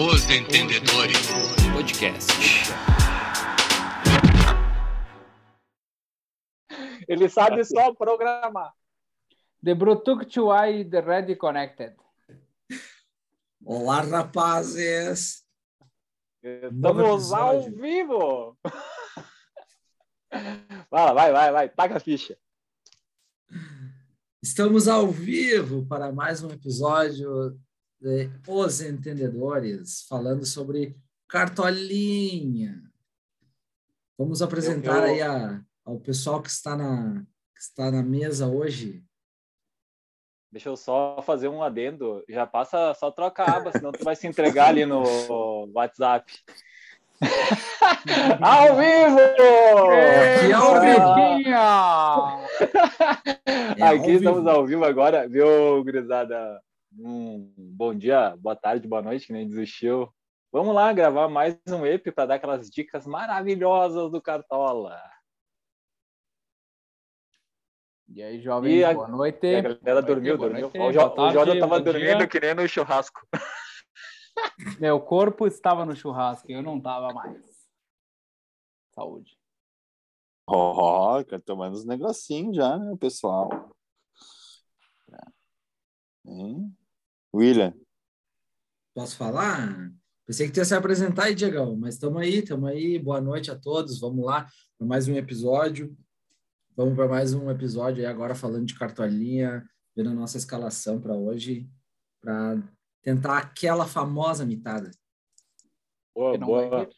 Os Entendedores Podcast. Ele sabe só programar. The Brutuctuai The Ready Connected. Olá, rapazes! Estamos ao vivo! Vai, vai, vai, vai, taca a ficha. Estamos ao vivo para mais um episódio de Os Entendedores, falando sobre cartolinha. Vamos apresentar aí a, ao pessoal que está, na, que está na mesa hoje. Deixa eu só fazer um adendo. Já passa, só troca a aba, senão tu vai se entregar ali no WhatsApp. ao vivo! Aqui é ao vivo! É Aqui estamos ao vivo agora, viu, gurizada? Um bom dia, boa tarde, boa noite, que nem desistiu. Vamos lá gravar mais um EP para dar aquelas dicas maravilhosas do Cartola. E aí, jovem, E a- boa noite. E a galera dormiu, boa dormiu. noite, O, Jo- o tarde, Jordan tava bom dia. dormindo que nem no churrasco. Meu corpo estava no churrasco, eu não estava mais. Saúde. Ó, oh, tomando uns negocinhos já, né, pessoal? Hein? William, Posso falar? Pensei que tu ia se apresentar aí, Diegão, mas estamos aí, estamos aí. Boa noite a todos. Vamos lá para mais um episódio. Vamos para mais um episódio aí agora falando de cartolinha, vendo a nossa escalação para hoje, para tentar aquela famosa mitada. Boa, boa. vai ter.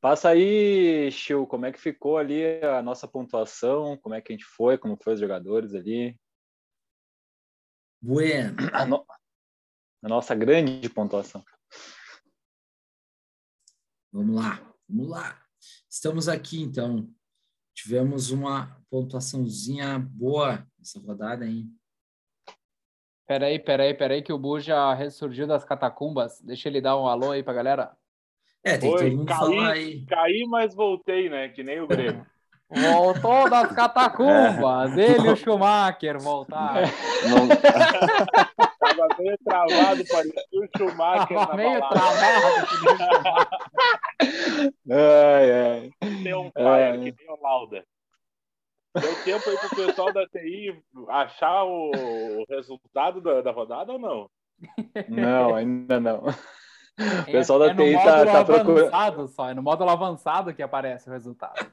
Passa aí, Chiu, como é que ficou ali a nossa pontuação? Como é que a gente foi? Como foi os jogadores ali? Bueno. A, no- a nossa grande pontuação. Vamos lá, vamos lá. Estamos aqui, então. Tivemos uma pontuaçãozinha boa nessa rodada, hein? Peraí, peraí, peraí, que o Bu já ressurgiu das catacumbas. Deixa ele dar um alô aí pra galera. É, tem que Oi, todo mundo caí. falar aí. Caí, mas voltei, né? Que nem o Grêmio. Voltou das catacumbas. Ele e o Schumacher voltaram. não, Tava meio travado, parecia o Schumacher Tava na meio balada. travado. Ai, ai. Tem um É. fire, que nem o Lauda. Deu tempo aí pro pessoal da TI achar o o resultado da, da rodada ou não? Não, ainda não. O É- pessoal da é TI tá, tá procurando. só, é no módulo avançado que aparece o resultado.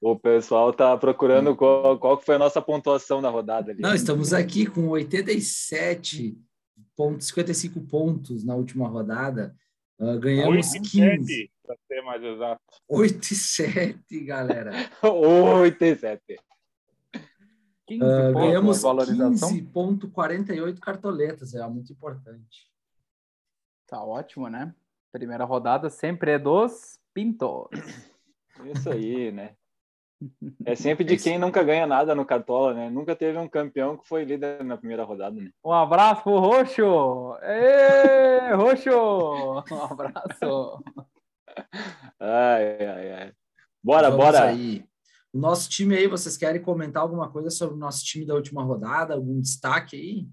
O pessoal tá procurando qual, qual que foi a nossa pontuação da rodada ali. Não, estamos aqui com 87,55 pontos na última rodada. Ah, ganhamos 8 e 15. 7, pra ser mais exato. 8 e 7, galera. 8 e 7. 15 Ah, ganhamos valorização. 15,48 cartoletas. É muito importante. Tá ótimo, né? Primeira rodada sempre é dos Pintos. Isso aí, né? É sempre de quem nunca ganha nada no Cartola, né? Nunca teve um campeão que foi líder na primeira rodada, né? Um abraço pro Roxo! Ê, Roxo! Um abraço! Ai, ai, ai. Bora, Vamos bora. Aí. O nosso time aí, vocês querem comentar alguma coisa sobre o nosso time da última rodada? Algum destaque aí?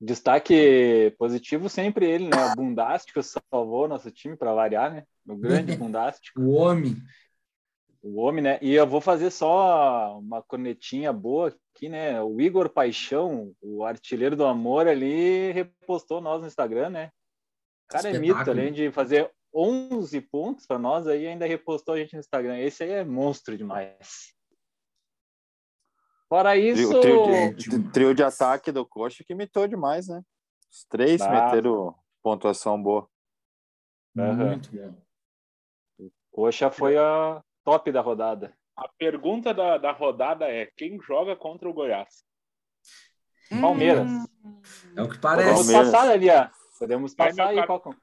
Destaque positivo sempre ele, né? O Bundástico salvou nosso time para variar, né? O grande Bundástico, O homem. O homem, né? E eu vou fazer só uma cornetinha boa aqui, né? O Igor Paixão, o artilheiro do amor ali, repostou nós no Instagram, né? O cara é mito, além de fazer 11 pontos para nós aí, ainda repostou a gente no Instagram. Esse aí é monstro demais. Fora isso, trio, trio de, demais. trio de ataque do Coxa que imitou demais, né? Os três Tá. meteram pontuação boa. Aham. Muito bom. Coxa foi a top da rodada. A pergunta da, da rodada é: quem joga contra o Goiás? Palmeiras. É o que Podemos parece. Palmeiras. passar ali, ó. Podemos passar meu aí qual,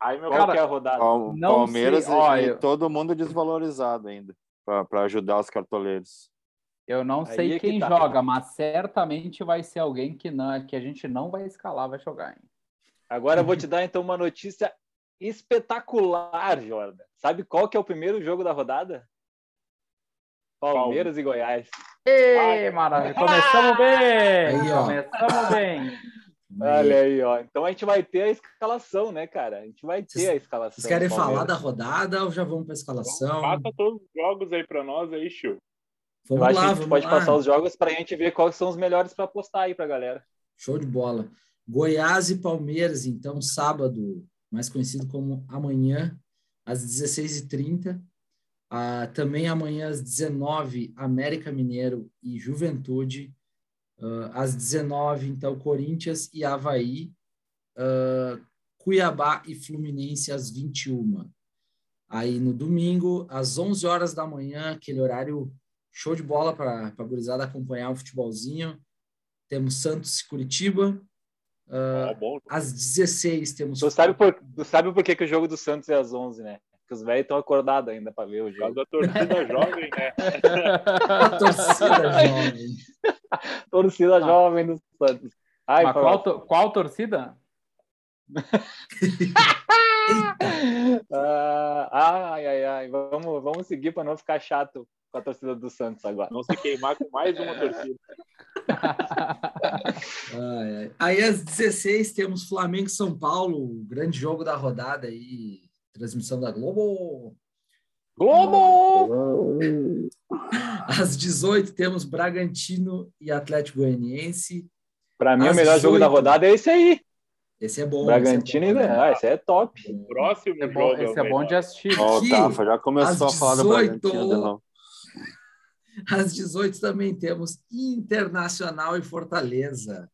Aí, meu qual Cara, que é a rodada. Pal- Não Palmeiras sei, ó, e, eu- todo mundo desvalorizado ainda, para ajudar os cartoleiros. Eu não Aí sei é que quem tá. joga, mas certamente vai ser alguém que, não, que a gente não vai escalar, vai jogar. Hein? Agora eu vou te dar então uma notícia espetacular, Jordan. Sabe qual que é o primeiro jogo da rodada? Palmeiras e Goiás. Ê, maravilha! Começamos bem! Aí, ó. Começamos bem! Olha aí, ó. Então a gente vai ter a escalação, né, cara? A gente vai ter Vocês- a escalação. Vocês querem falar da rodada ou já vamos para a escalação? Passa todos os jogos aí pra nós aí, Chiu. Eu Vamos acho lá, que a gente vamos pode lá. passar os jogos para a gente ver quais são os melhores para apostar aí pra galera. Show de bola. Goiás e Palmeiras, então, sábado, mais conhecido como amanhã, às 16h30. Ah, também amanhã, às 19 América Mineiro e Juventude. Ah, às 19 então, Corinthians e Havaí. Ah, Cuiabá e Fluminense às 21 Aí no domingo, às 11 horas da manhã, aquele horário show de bola para a gurizada acompanhar o futebolzinho. Temos Santos e Curitiba. Bom. Às 16 temos. Tu sabe por, tu sabe por que, que o jogo do Santos é às 11, né? Porque os velhos estão acordados ainda para ver o jogo. da torcida jovem, né? a torcida jovem. Torcida jovem do Santos. Ai, qual, to- qual torcida? Ah, ai, ai, ai. Vamos, vamos seguir para não ficar chato com a torcida do Santos agora. Não se queimar com mais uma torcida. Ai, ai. Aí às 16 temos Flamengo e São Paulo, grande jogo da rodada aí, transmissão da Globo. Globo! Às 18 temos Bragantino e Atlético Goianiense. Para mim, Às o melhor jogo da 18. rodada é esse aí. Esse é bom. Bragantino e esse é né? ah, esse é top. Próximo É bom- jogo. esse é bom de assistir. Ó, o Aqui, Tafa já começou a falar do 18. Bragantino de novo. Às 18 também temos Internacional e Fortaleza.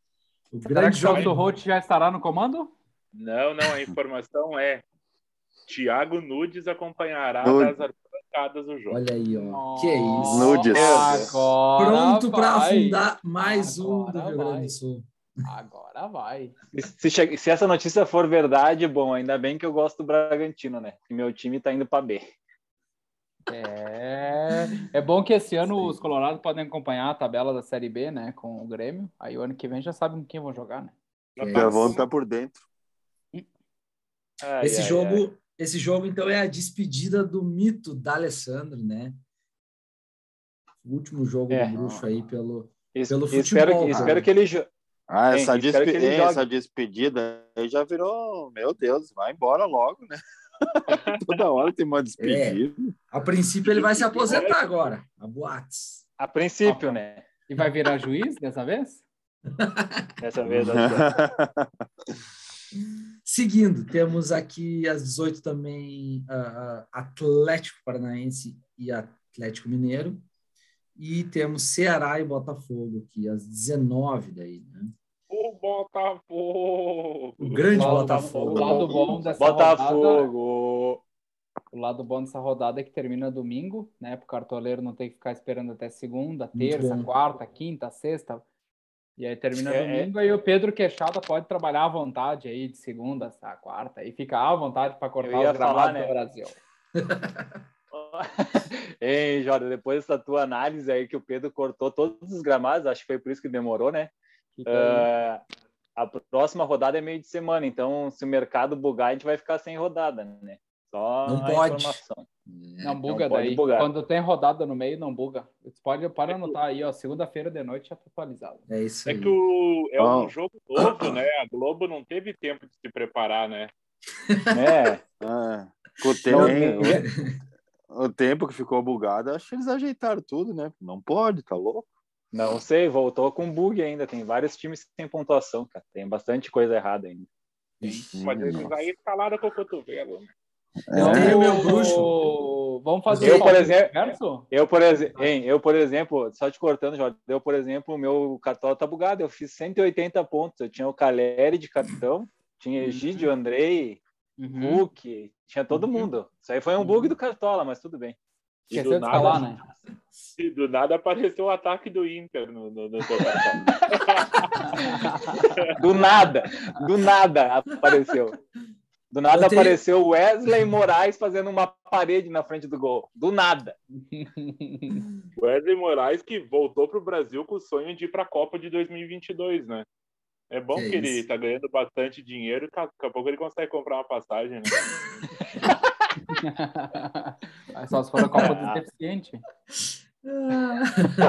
O Será grande que o Roth já estará no comando? Não, não, a informação é Thiago Nudes acompanhará Nudes. das arquibancadas do jogo. Olha aí, ó. Que isso. Nudes. Agora Pronto para afundar mais um do Agora Rio Grande do Sul. Agora vai. Se, che- se essa notícia for verdade, bom, ainda bem que eu gosto do Bragantino, né? Que meu time tá indo para B. É, é bom que esse ano os Colorados podem acompanhar a tabela da Série B, né, com o Grêmio. Aí o ano que vem já sabem com quem vão jogar, né? Já É. tá Já vão estar por dentro. Ai, Esse ai, jogo, ai. esse jogo então é a despedida do mito da Alessandro, né? O último jogo É. do bruxo aí pelo Es- pelo espero, futebol, que, cara. espero que ele. Ah, Hein, essa, despe- essa despedida aí já virou. Meu Deus, vai embora logo, né? Toda hora tem uma despedida. A princípio ele vai se aposentar agora, a boates. A princípio, né? E vai virar juiz dessa vez? Dessa vez. que- Seguindo, temos aqui às 18 também ah, Atlético Paranaense e Atlético Mineiro. E temos Ceará e Botafogo aqui às 19 daí, né? O Botafogo! O grande O lado- Botafogo. O lado bom dessa rodada, Botafogo. o lado bom dessa rodada é que termina domingo, né? Para o cartoleiro não ter que ficar esperando até segunda, terça, quarta, quinta, sexta. E aí termina É, é. domingo, aí o Pedro Queixada pode trabalhar à vontade aí de segunda a quarta e fica à vontade para cortar os gramados falar, né? do Brasil. Ei, Jordan, depois dessa tua análise aí que o Pedro cortou todos os gramados, acho que foi por isso que demorou, né? Ah, a próxima rodada é meio de semana, então se o mercado bugar, a gente vai ficar sem rodada, né? Só Não a pode. informação. Não buga pode daí. bugar. Quando tem rodada no meio, não buga. Você pode, pode anotar aí, ó. Segunda-feira de noite já tá atualizado. É isso É aí. que o, é um jogo novo, né? A Globo não teve tempo de se preparar, né? É, Ah, Não, o, tempo que ficou bugado, acho que eles ajeitaram tudo, né? Não pode, tá louco? não sei, voltou com bug ainda. Tem vários times sem pontuação, cara. Tem bastante coisa errada ainda. Mas eles Nossa. aí escalaram com o cotovelo. né? Eu É. tenho meu bruxo. Vamos fazer Eu, o por exemplo-? Eu, por, exe hein, eu, por exemplo, só te cortando, Jorge, eu, por exemplo, o meu cartola tá bugado. Eu fiz 180 pontos. Eu tinha o Caleri de capitão, tinha Egídio, Andrei, Uhum. Hulk, tinha todo mundo. Isso aí foi um bug do cartola, mas tudo bem. E do nada, né? e do nada apareceu o ataque do Inter no, no, no. Do nada, do nada apareceu. Do nada apareceu Wesley Moraes fazendo uma parede na frente do gol. Do nada. Wesley Moraes que voltou para o Brasil com o sonho de ir para a Copa de 2022, né? É bom Que que, ele isso. tá ganhando bastante dinheiro e daqui a pouco ele consegue comprar uma passagem, né? Aí só se for a Copa dos Deficientes.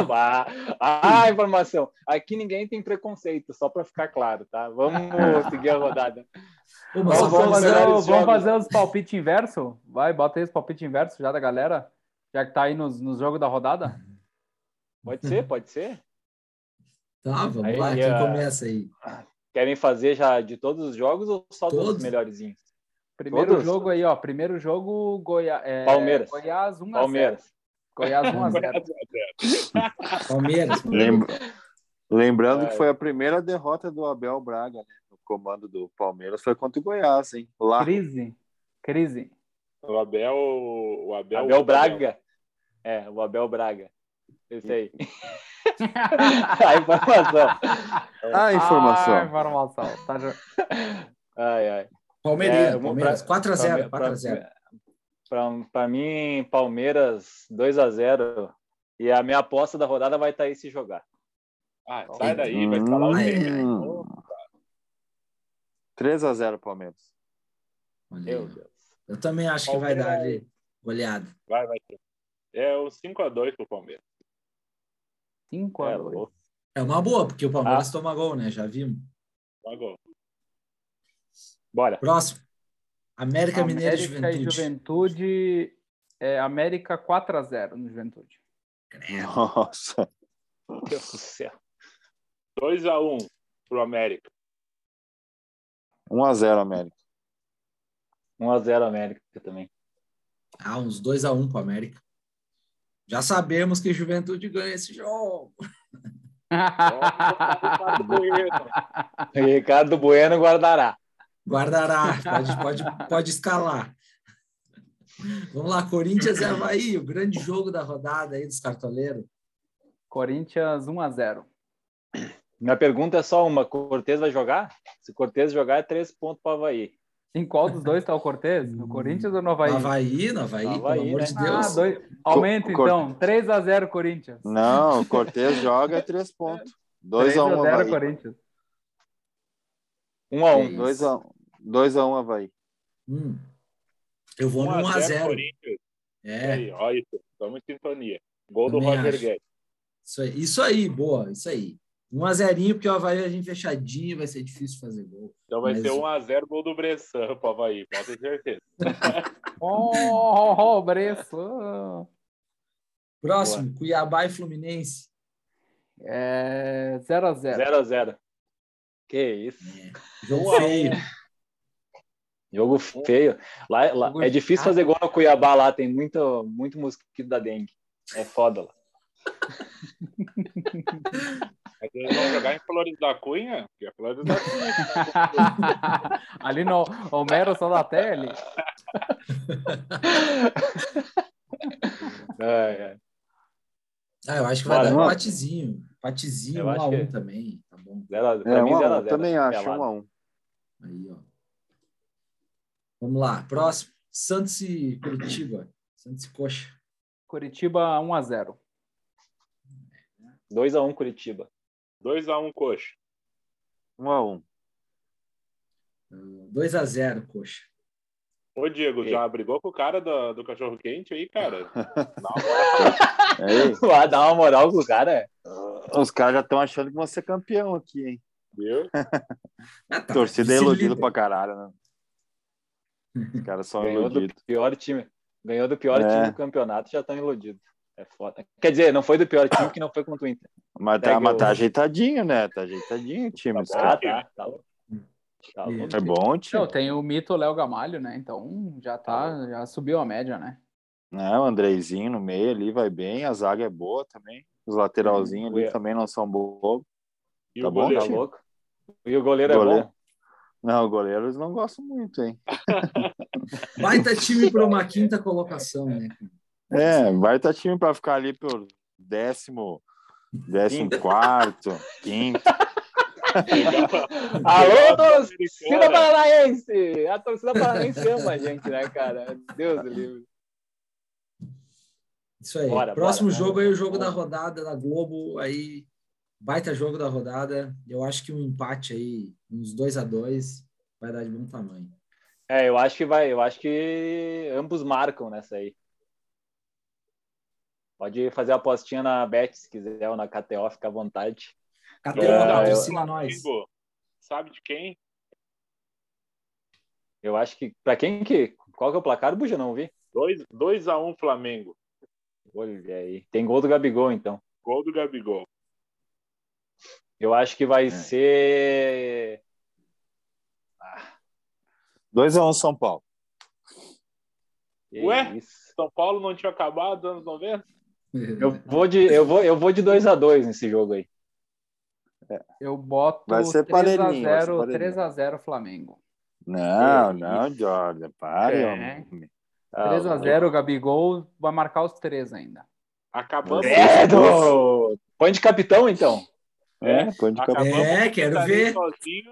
Ah, ah, informação. Aqui ninguém tem preconceito, só para ficar claro, tá? Vamos seguir a rodada. Vamos, vamos fazer, vamos fazer os palpites inverso? Vai, bota aí os palpites inverso já da galera. Já que tá aí nos, nos jogos da rodada. Pode ser, pode ser. Tá, vamos Aí, lá, quem ah, começa aí? Querem fazer já de todos os jogos ou só dos Todos. melhorzinhos? Primeiro Todos? jogo aí, ó. Primeiro jogo, Goiá, é, Palmeiras. Goiás 1 a 0. Palmeiras. Goiás 1 a 0. Palmeiras. Lembra- Lembrando Vai. que foi a primeira derrota do Abel Braga, né? No comando do Palmeiras foi contra o Goiás, hein? Lá. Crise. Crise. O Abel. O Abel, Abel Braga. É, o Abel Braga. Esse aí. a informação. Ah, informação. Ah, informação. Tá Ai, ai. Palmeiras, É, Palmeiras. pra- 4x0, Pra- 4x0. Pra, pra mim, Palmeiras 2 a 0 E a minha aposta da rodada vai estar aí se jogar. Ah, sai daí, vai falar o Hum. quê? Hum. 3x0 Palmeiras. Meu. Deus. Eu também acho que vai dar Palmeiras. ali goleada. Vai, vai. É o 5x2 pro Palmeiras. 5 a É, 2. louco. É uma boa, porque o Ah. Palmeiras toma gol, né? Já vimos. Pagou. Bora. Próximo. América, Mineiro e América e Juventude. Juventude. É, América 4 a 0 no Juventude. Nossa. Meu Deus do céu. 2x1 pro América. 1x0 América. 1 a 0 América também. Ah, uns 2x1 pro América. Já sabemos que Juventude ganha esse jogo. Ricardo Bueno. Ricardo Bueno guardará. Guardará, pode, pode, pode escalar. Vamos lá, Corinthians e Havaí, o grande jogo da rodada aí dos cartoleiros. Corinthians 1 a 0 Minha pergunta é só uma: Cortez vai jogar? Se Cortez jogar, é três pontos para Havaí. Em qual dos dois tá o Cortez? No Corinthians ou no Havaí? No Havaí, no Havaí, No pelo Havaí, amor né? de Ah, Deus. dois... Aumenta Cor- então. 3 a 0 Corinthians. Não, o Cortez joga 3 pontos. 3 a 2x1 0 Havaí. Corinthians. 1 a 1 Que 2x1 2x1 Havaí. Hum. Eu vou no 1 a 0 1x0. Corinthians. É, Aí, ó isso. Estamos em sintonia. Gol do Roger acho. Guedes. isso aí, isso aí, boa, isso aí. 1x0, porque o Havaí vai vir fechadinho, vai ser difícil fazer gol. Então vai Mas- ser 1x0 gol do Bressan pro Havaí, pode ter certeza. Oh, Bressan. Próximo, Cuiabá e Fluminense. É 0 a 0 0 a 0 Que isso. É, jogo a feio. Jogo feio. Lá, lá- Jogo é difícil chato. fazer gol no Cuiabá lá, tem muito, muito mosquito da dengue. É foda lá. Mas eles vão jogar em Flores da Cunha, que é Flores da Cunha. ali no Homero só da tele. Ai, ai. Ah, eu acho que vai Bora, dar um vamos. empatezinho. Empatezinho, Eu 1 acho a 1 que- também. Tá bom. Zero a- pra É, mim, 1 0 a a 1 0 também acho, pelado. 1 a 1 Aí, ó. Vamos lá, próximo. Santos e Curitiba. Santos e Coxa. Curitiba 1 a 0 2 a 1 Curitiba. 2x1 coxa. 1x1. 2x0, Coxa. Ô, Diego, E- já brigou com o cara do, do cachorro quente aí, cara? Aí, Ah, dá uma moral pro cara. é. os caras já estão achando que vão ser campeão aqui, hein? viu? Ah, tá. Torcida é iludido pra caralho, né? Os caras são Ganhou do iludidos. pior time. Ganhou do pior É. time do campeonato, já estão iludidos. É foda. Quer dizer, não foi do pior time que não foi contra o Inter. Mas tá, mas tá o- ajeitadinho, né? Tá ajeitadinho o time. os caras. tá. Tá louco. Tá louco. É bom o time. Não, tem o mito Léo Gamalho, né? Então já tá, já subiu a média, né? Né, o Andreizinho no meio ali vai bem, a zaga é boa também. Os lateralzinhos ali Ué. também não são bons. E Tá o bom, goleiro? Tá louco. E o goleiro, é Goleiro. bom. Não, o goleiro eles não gostam muito, hein? Baita time para uma quinta colocação, né? É, vai estar time para ficar ali por décimo, décimo quarto, quinto. Alô, torcida paranaense! A torcida paranaense ama a gente, né, cara? Deus do livre. Isso aí. Bora, Próximo bora. jogo aí, o jogo da rodada da Globo. Aí, baita jogo da rodada. Eu acho que um empate aí, uns 2 a 2 vai dar de bom tamanho. É, eu acho que vai, eu acho que ambos marcam nessa aí. Pode fazer a apostinha na Bet, se quiser, ou na KTO, fica à vontade. KTO, É, patrocina eu- nós. Sabe de quem? Eu acho que. Pra quem que. Qual que é o placar, Buja? Não vi. 2 a 1 Flamengo. Olha aí. Tem gol do Gabigol, então. Gol do Gabigol. Eu acho que vai ser. 2x1 São Paulo. Que Ué? isso. São Paulo não tinha acabado nos anos 90? Eu vou de, eu vou, eu vou de 2 a 2 nesse jogo aí. Eu boto Vai ser 3 a parelhinho, vai ser 0 parelhinho. 3 a 0 Flamengo. Não, Que não, isso. Jordan. Pare, É. homem. Ah, 3 a 0 o Gabigol vai marcar os três ainda. Acabamos. Credo! Põe de capitão, então. É, põe de cabeça. É, quero Mitarei ver. Sozinho.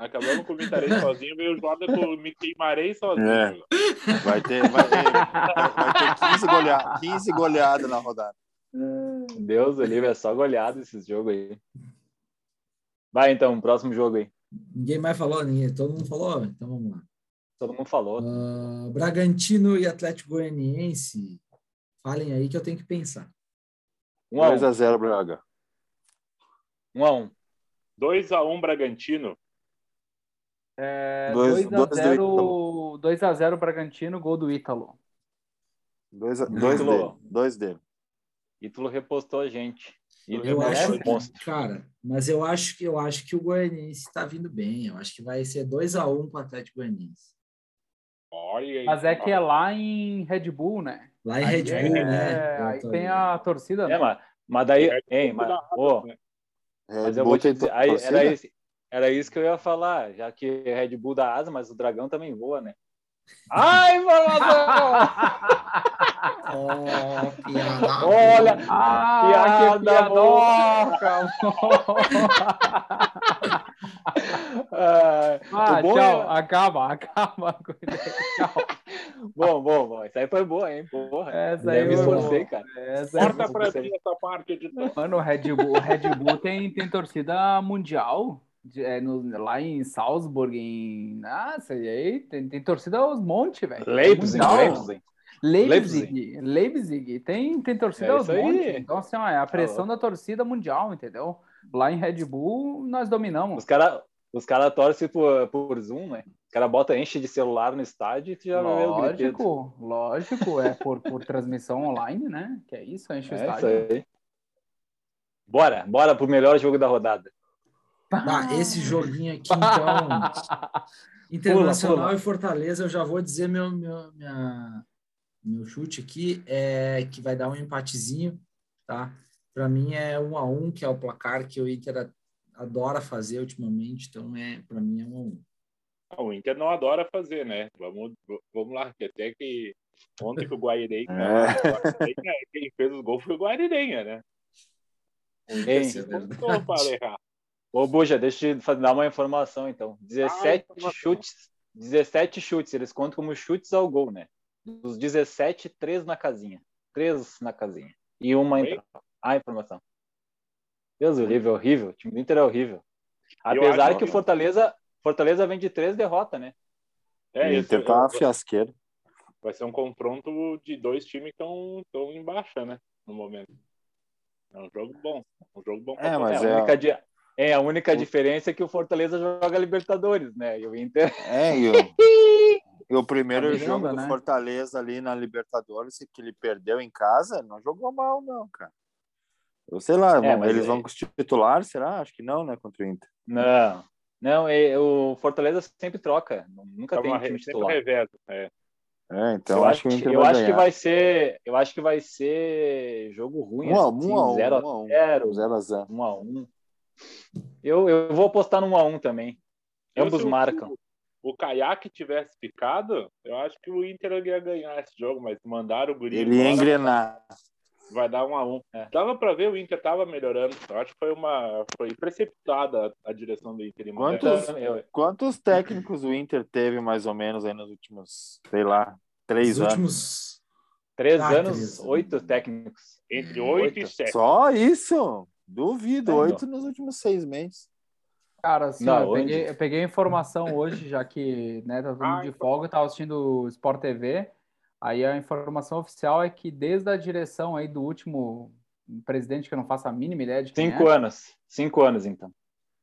Acabamos com o Mitarei sozinho, veio o Jordan com o Me Queimarei sozinho. É. Vai ter, vai, vai, vai ter 15 goleadas 15 goleadas na rodada. Deus, o livre é só goleado esses jogos aí. Vai então, próximo jogo aí. Ninguém mais falou, ninguém. Todo mundo falou? Então vamos lá. Todo mundo falou. Ah, Bragantino e Atlético Goianiense. Falem aí que eu tenho que pensar. 1 a 1 2x0 Braga. 1 a 1 2x1 Bragantino. Dois- 2 a dois do 0 2 a 0 Bragantino, gol do Ítalo. 2 dois Ítalo. dele. Dois dele. Ítalo repostou a gente. Ítalo Eu é acho, um monstro. cara, mas eu acho que eu acho que o Goianiense está vindo bem. Eu acho que vai ser 2 a 1 para o Atlético Goianiense. Olha aí. Mas é que é lá em Red Bull, né? Lá em Aí Red é- Bull, é, né? aí Puta, tem a torcida, né? É, mas, mas daí. É, Hein, mas, né? mas eu vou te dizer. Aí, era, isso, era isso que eu ia falar, já que Red Bull dá asa, mas o dragão também voa, né? Ai, informação! Oh, piada. Olha, Ah, que Piada piadoca! Ah, Ah, bom tchau, é- acaba, acaba. Tchau. Bom, bom, bom. Isso aí foi boa, hein? Porra. Essa Eu aí me foi esforcei, cara. Essa Corta foi pra mim essa parte, editor. Mano, o Red Bull, o Red Bull tem, tem torcida mundial. É, no- lá em Salzburg, em. Nossa, e aí tem, tem torcida aos montes, velho. Leipzig. Leipzig. Leipzig. Leipzig. Tem, tem torcida É aos isso montes. Então, assim, ó, é a pressão louco. da torcida mundial, entendeu? Lá em Red Bull, nós dominamos. Os caras os cara torcem por, por Zoom, né? Os caras botam enche de celular no estádio e já vê o griteiro. Lógico, lógico, é por, por transmissão online, né? Que é isso, enche o É isso estádio. aí. Bora, bora pro melhor jogo da rodada. Tá, esse joguinho aqui, então. Internacional Pula, pula. e Fortaleza, eu já vou dizer meu, meu, minha, meu chute aqui é que vai dar um empatezinho, tá? Para mim é um a um, que é o placar que o Inter adora fazer ultimamente, então é para mim é um a um. Ah, O Inter não adora fazer, né? Vamos, vamos lá, que até que ontem que o Guairenha, É. quem fez os gols foi o Guairenha, né? Isso é. Contou para errar. Ô, Buja, deixa eu te dar uma informação, então. 17 informação. chutes. 17 chutes, eles contam como chutes ao gol, né? Dos 17, 3 na casinha. 3 na casinha. E uma Oi? entrada. Ah, informação. Deus, o livro é horrível. O time do Inter é horrível. Apesar que o Fortaleza, Fortaleza vem de 3 derrotas, né? É, o isso Inter tá fiasqueira. vai ser um confronto de dois times que estão em baixa, né? No momento. É um jogo bom. Um jogo bom pra É, mas é, a é- única, di- é, a única diferença é que o Fortaleza joga Libertadores, né? E o Inter. É, e o, e o primeiro Tá brigando, jogo do né? Fortaleza ali na Libertadores, que ele perdeu em casa, não jogou mal, não, cara. Eu sei lá, É, eles aí- vão com os titulares, será? Acho que não, né, contra o Inter. Não. Não, é, o Fortaleza sempre troca. Nunca Tá tem time titular. reveza. É. É, então eu acho que o Inter eu vai acho que vai ser, eu acho que vai ser jogo ruim, Um a assim, um, um a um, zero um a um. 0, Zero a zero. 1 a 1. Eu, eu vou apostar no 1 a 1 também. Eu, Ambos se o- marcam. O Caiaque tivesse ficado, eu acho que o Inter ia ganhar esse jogo, mas mandaram o Guri Ele ia engrenar. vai dar um a um. É. Dava pra ver o Inter tava melhorando. Eu acho que foi uma foi precipitada a direção do Inter. Quantos- Eu- Quantos técnicos o Inter teve, mais ou menos, aí nos últimos, sei lá, três Os anos? últimos. três Ah, anos, três. oito técnicos. entre 8 e Oito. 7. Só isso? Duvido, oito nos últimos seis meses. Cara, assim, Não, eu, peguei, eu peguei a informação hoje, já que né, tá todo mundo Ah, de então. folga, tava assistindo o Sport TV. Aí a informação oficial é que desde a direção aí do último presidente, que eu não faço a mínima ideia de quem Cinco é, anos. Cinco anos, então.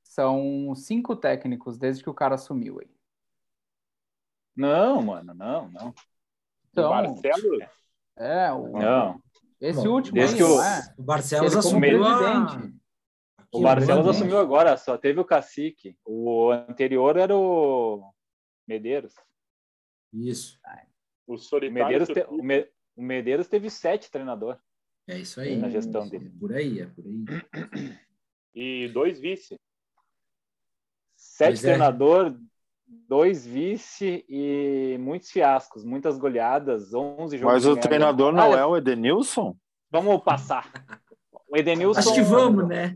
são cinco técnicos desde que o cara assumiu aí. Não, mano, não, não. Então, Marcelo, é, o, Não. Esse Bom, último desde aí, que o- é? O Barcelos assumiu a... O Barcelos assumiu agora, só teve o cacique. O anterior era o Medeiros. Isso, o O. Medeiros, te- o Me- o Medeiros teve sete treinador é isso aí. na gestão É dele. por aí, é por aí. E dois vice. Sete Pois é. Dois vice e muitos fiascos, muitas goleadas, 11 jogos. Mas o treinador não Olha, é o Edenilson? Vamos passar. O Edenilson. Acho que vamos, né?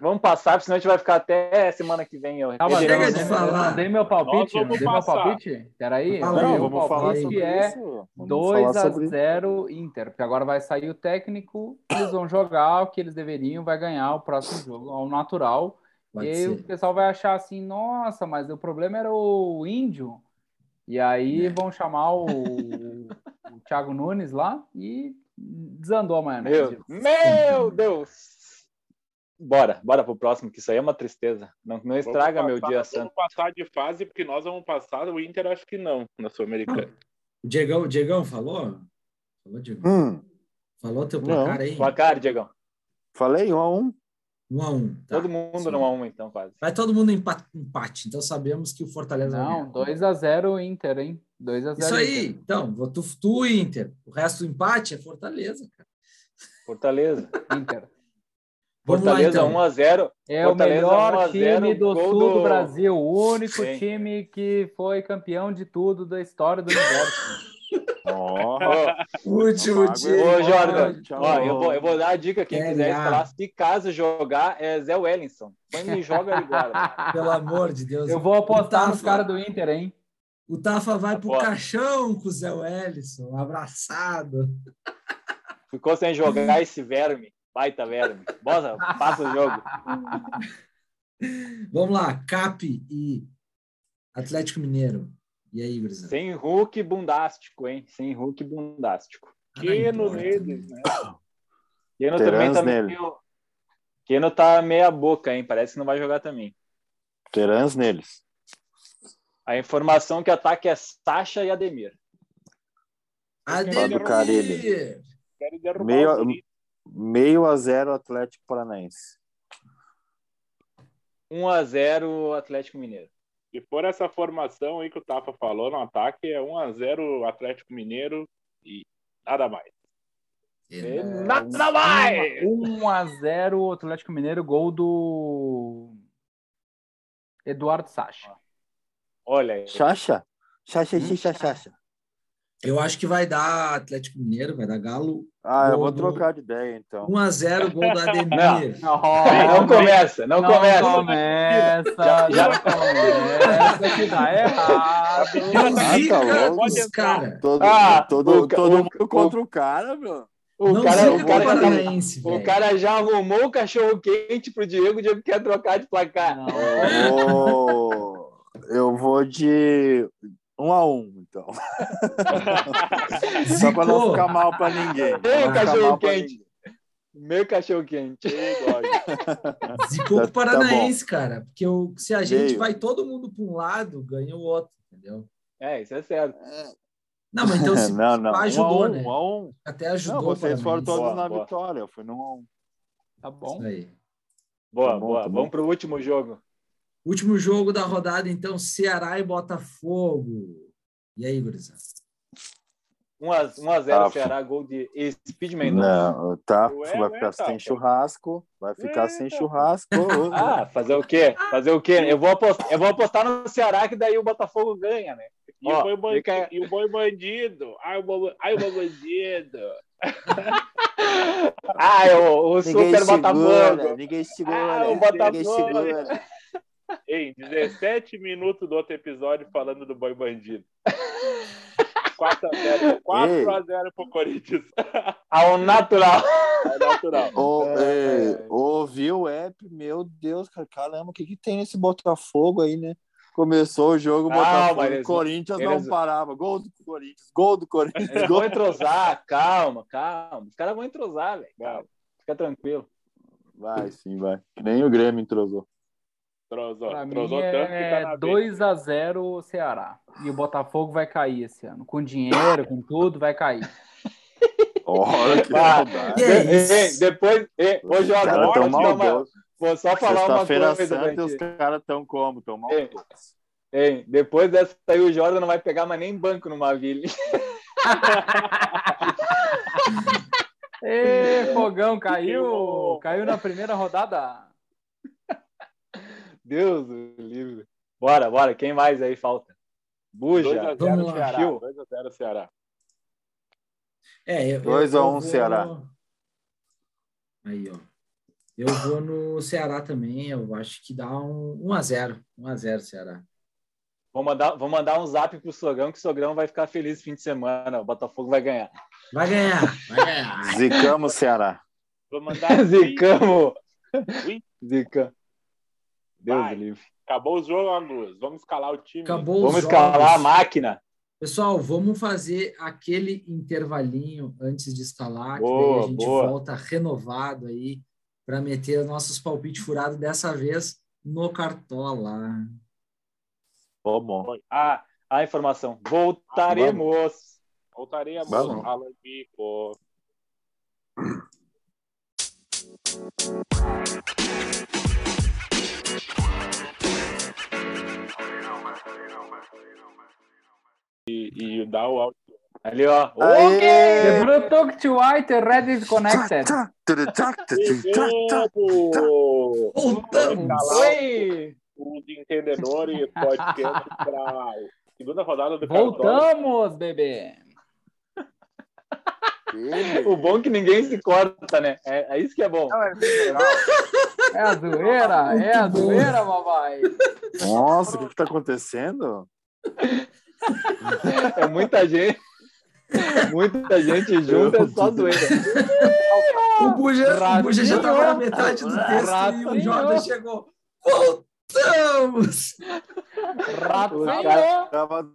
Vamos passar, senão a gente vai ficar até semana que vem. Eu- Calma, Chega Edenilson- de eu falar. não dei meu palpite, Nós não vamos dei meu palpite. Peraí, Não, o vamos falar palpite sobre que é isso. Vamos 2 falar a sobre isso. 0 Inter, porque agora vai sair o técnico, eles vão jogar o que eles deveriam, vai ganhar o próximo jogo ao natural. Pode e aí o ser. pessoal vai achar assim, nossa, mas o problema era o índio. E aí É. vão chamar o, o Thiago Nunes lá e desandou amanhã. Meu, meu Deus! Bora, bora pro próximo, que isso aí é uma tristeza. Não, não estraga Vamos meu passar- dia santo. Vamos passar de fase, porque nós vamos passar. O Inter acho que não, na Sul-Americana. O Diegão, o Diegão falou? Falou, Diegão? Hum, Falou teu Não. placar aí? Placar, Diegão. falei um a um. Um a um. Tá. Todo mundo Sim. não a um, então, quase. Vai todo mundo empate, empate. Então sabemos que o Fortaleza vai Não, ganhar. 2 a 0 Inter, hein? 2 a 0 Isso aí. Inter. Então, vou tu, tu Inter. O resto do empate é Fortaleza, cara. Fortaleza. Inter. Vamos lá, Fortaleza então. 1x0. É Fortaleza o melhor 1 a 0, time do sul do... do- Brasil, o único Sim. time que foi campeão de tudo da história do universo. Ó, Último time. Ô, Jordan, ó, eu, vou, eu vou dar a dica. Quem Quer quiser escalar, se caso jogar, é Zé Wellington. Põe me joga agora. Pelo amor de Deus. Eu vou apostar O nos caras do Inter, hein? O Tafa vai pro Aposta. caixão com o Zé Wellison, abraçado. Ficou sem jogar esse verme. Baita verme. Bosa, passa o jogo. Vamos lá, Cap e Atlético Mineiro. E aí, gurizada? Sem Hulk bundástico, hein? Sem Hulk bundástico. Ah, Keno neles, né? Keno Terans também tá nele. meio... Keno tá meia boca, hein? Parece que não vai jogar também. Terans neles. A informação que ataque é Sacha e Ademir. Ademir! Meio, meio a zero Atlético Paranaense. 1x0 Atlético Mineiro. Se for essa formação aí que o Tafa falou no ataque, é 1x0 Atlético Mineiro e nada mais. E Nada mais! 1 a 0 Atlético Mineiro, gol do Eduardo Sacha. Olha aí. Chacha? Chacha, chacha, chacha. Eu acho que vai dar Atlético Mineiro, vai dar Galo. Ah, eu vou do- trocar de ideia, então. 1x0, gol do Ademir. Não começa, não, começa. começa, Já- já- não começa, que dá errado. Não tá zica louco. os cara. Todo, Ah, todo, o todo o- mundo contra o cara, meu. O Não cara, o, cara o já tá- o cara já arrumou o cachorro quente pro Diego, o Diego quer trocar de placar. Não. Eu vou de um a um, então. Só pra não ficar mal pra ninguém. Ficar cachorro quente. Meu cachorro quente. Zicou Tá- o Paranaense, cara. Porque o, se a gente Veio. vai todo mundo para um lado, ganha o outro, entendeu? É, isso é certo. Não, mas então se não, não. ajudou, um a um, né? um a um. até ajudou Não, o vocês foram todos Boa, na boa. vitória. Eu fui no. Tá bom. Isso aí. Boa, Tá bom, boa. tá. Vamos pro último jogo. Último jogo da rodada, então, Ceará e Botafogo. E aí, gurizada? 1x0 Tá, Ceará, gol de Speed Mendonça. Não, tá. Ué, vai ué, ficar tá, sem pô. churrasco. Vai ficar Ué, sem tá. churrasco. Ah, fazer o quê? Fazer o quê? Eu vou apostar, eu vou apostar no Ceará que daí o Botafogo ganha, né? E, Ó, o boi bandido, fica- e o boi bandido. Ai, o boi, ai, o boi bandido. Ah, o, o Super Botafogo. ninguém Ah, o ninguém Botafogo. segura. Em 17 minutos do outro episódio falando do boi bandido. 4x0 4x0 pro Corinthians. Ao natural. É natural. Ô, É, é, é. Ouvi o app, meu Deus, cara, caramba, o que, que tem nesse Botafogo aí, né? Começou o jogo, o Calma, Botafogo, eles o Corinthians vão- não eles- parava. Gol do Corinthians, gol do Corinthians. Eles Gol... vão entrosar, calma, calma. Os caras vão entrosar, velho. Fica tranquilo. Vai, sim, vai. Que nem o Grêmio entrosou. Trozou, Pra mim tá é na 2x0 o Ceará. E o Botafogo vai cair esse ano. Com dinheiro, com tudo, vai cair. Olha que. Que é Ei, ei, depois, ei, ô Os Jordan, caras vou, tão te dar uma- vou só falar uma coisa santa e os caras tão como? Tão Ei. maldosos. Ei, depois dessa aí, o Jordan não vai pegar mais nem banco no Maville. Ê, Fogão, caiu, caiu na primeira rodada. Deus do livre. Bora, bora. Quem mais aí falta? Buja. 2x0 Vamos lá. Ceará. Gil. 2x0 Ceará. É, eu, Dois eu- a eu um, vou- Ceará. Aí, ó. Eu vou no Ceará também. Eu acho que dá um 1 a 0 1 a 0 Ceará. Vou mandar, vou mandar um zap pro Sogrão, que o Sogrão vai ficar feliz no fim de semana. O Botafogo vai ganhar. Vai ganhar, vai ganhar. Zicamos Ceará. Vou mandar. Zicamos. Ui. Deus Vai. do livre. Acabou o jogo, Agus. Vamos escalar o time. Acabou os Vamos jogos. escalar a máquina. Pessoal, vamos fazer aquele intervalinho antes de escalar, que daí Boa, a gente boa. volta renovado aí para meter nossos palpites furados dessa vez no Cartola. Vamos. Ah, a informação. Voltaremos. Voltaremos. Vamos. Alan Pico. E, e dá o áudio. Ali, ó. Aê! The Blue Talk to White Reddit Connected. Tempo! Voltamos! Oi! Os entendedores podcast para segunda rodada do. Voltamos, bebê. O bom é que ninguém se corta, né? É, é isso que é bom. É a zoeira, é a zoeira, papai. Nossa, o que, que tá acontecendo? É muita gente. Muita gente junta, é só zoeira. O Buja, já estava na metade do texto e o. Jordan chegou. Voltamos! Ratinho. Tava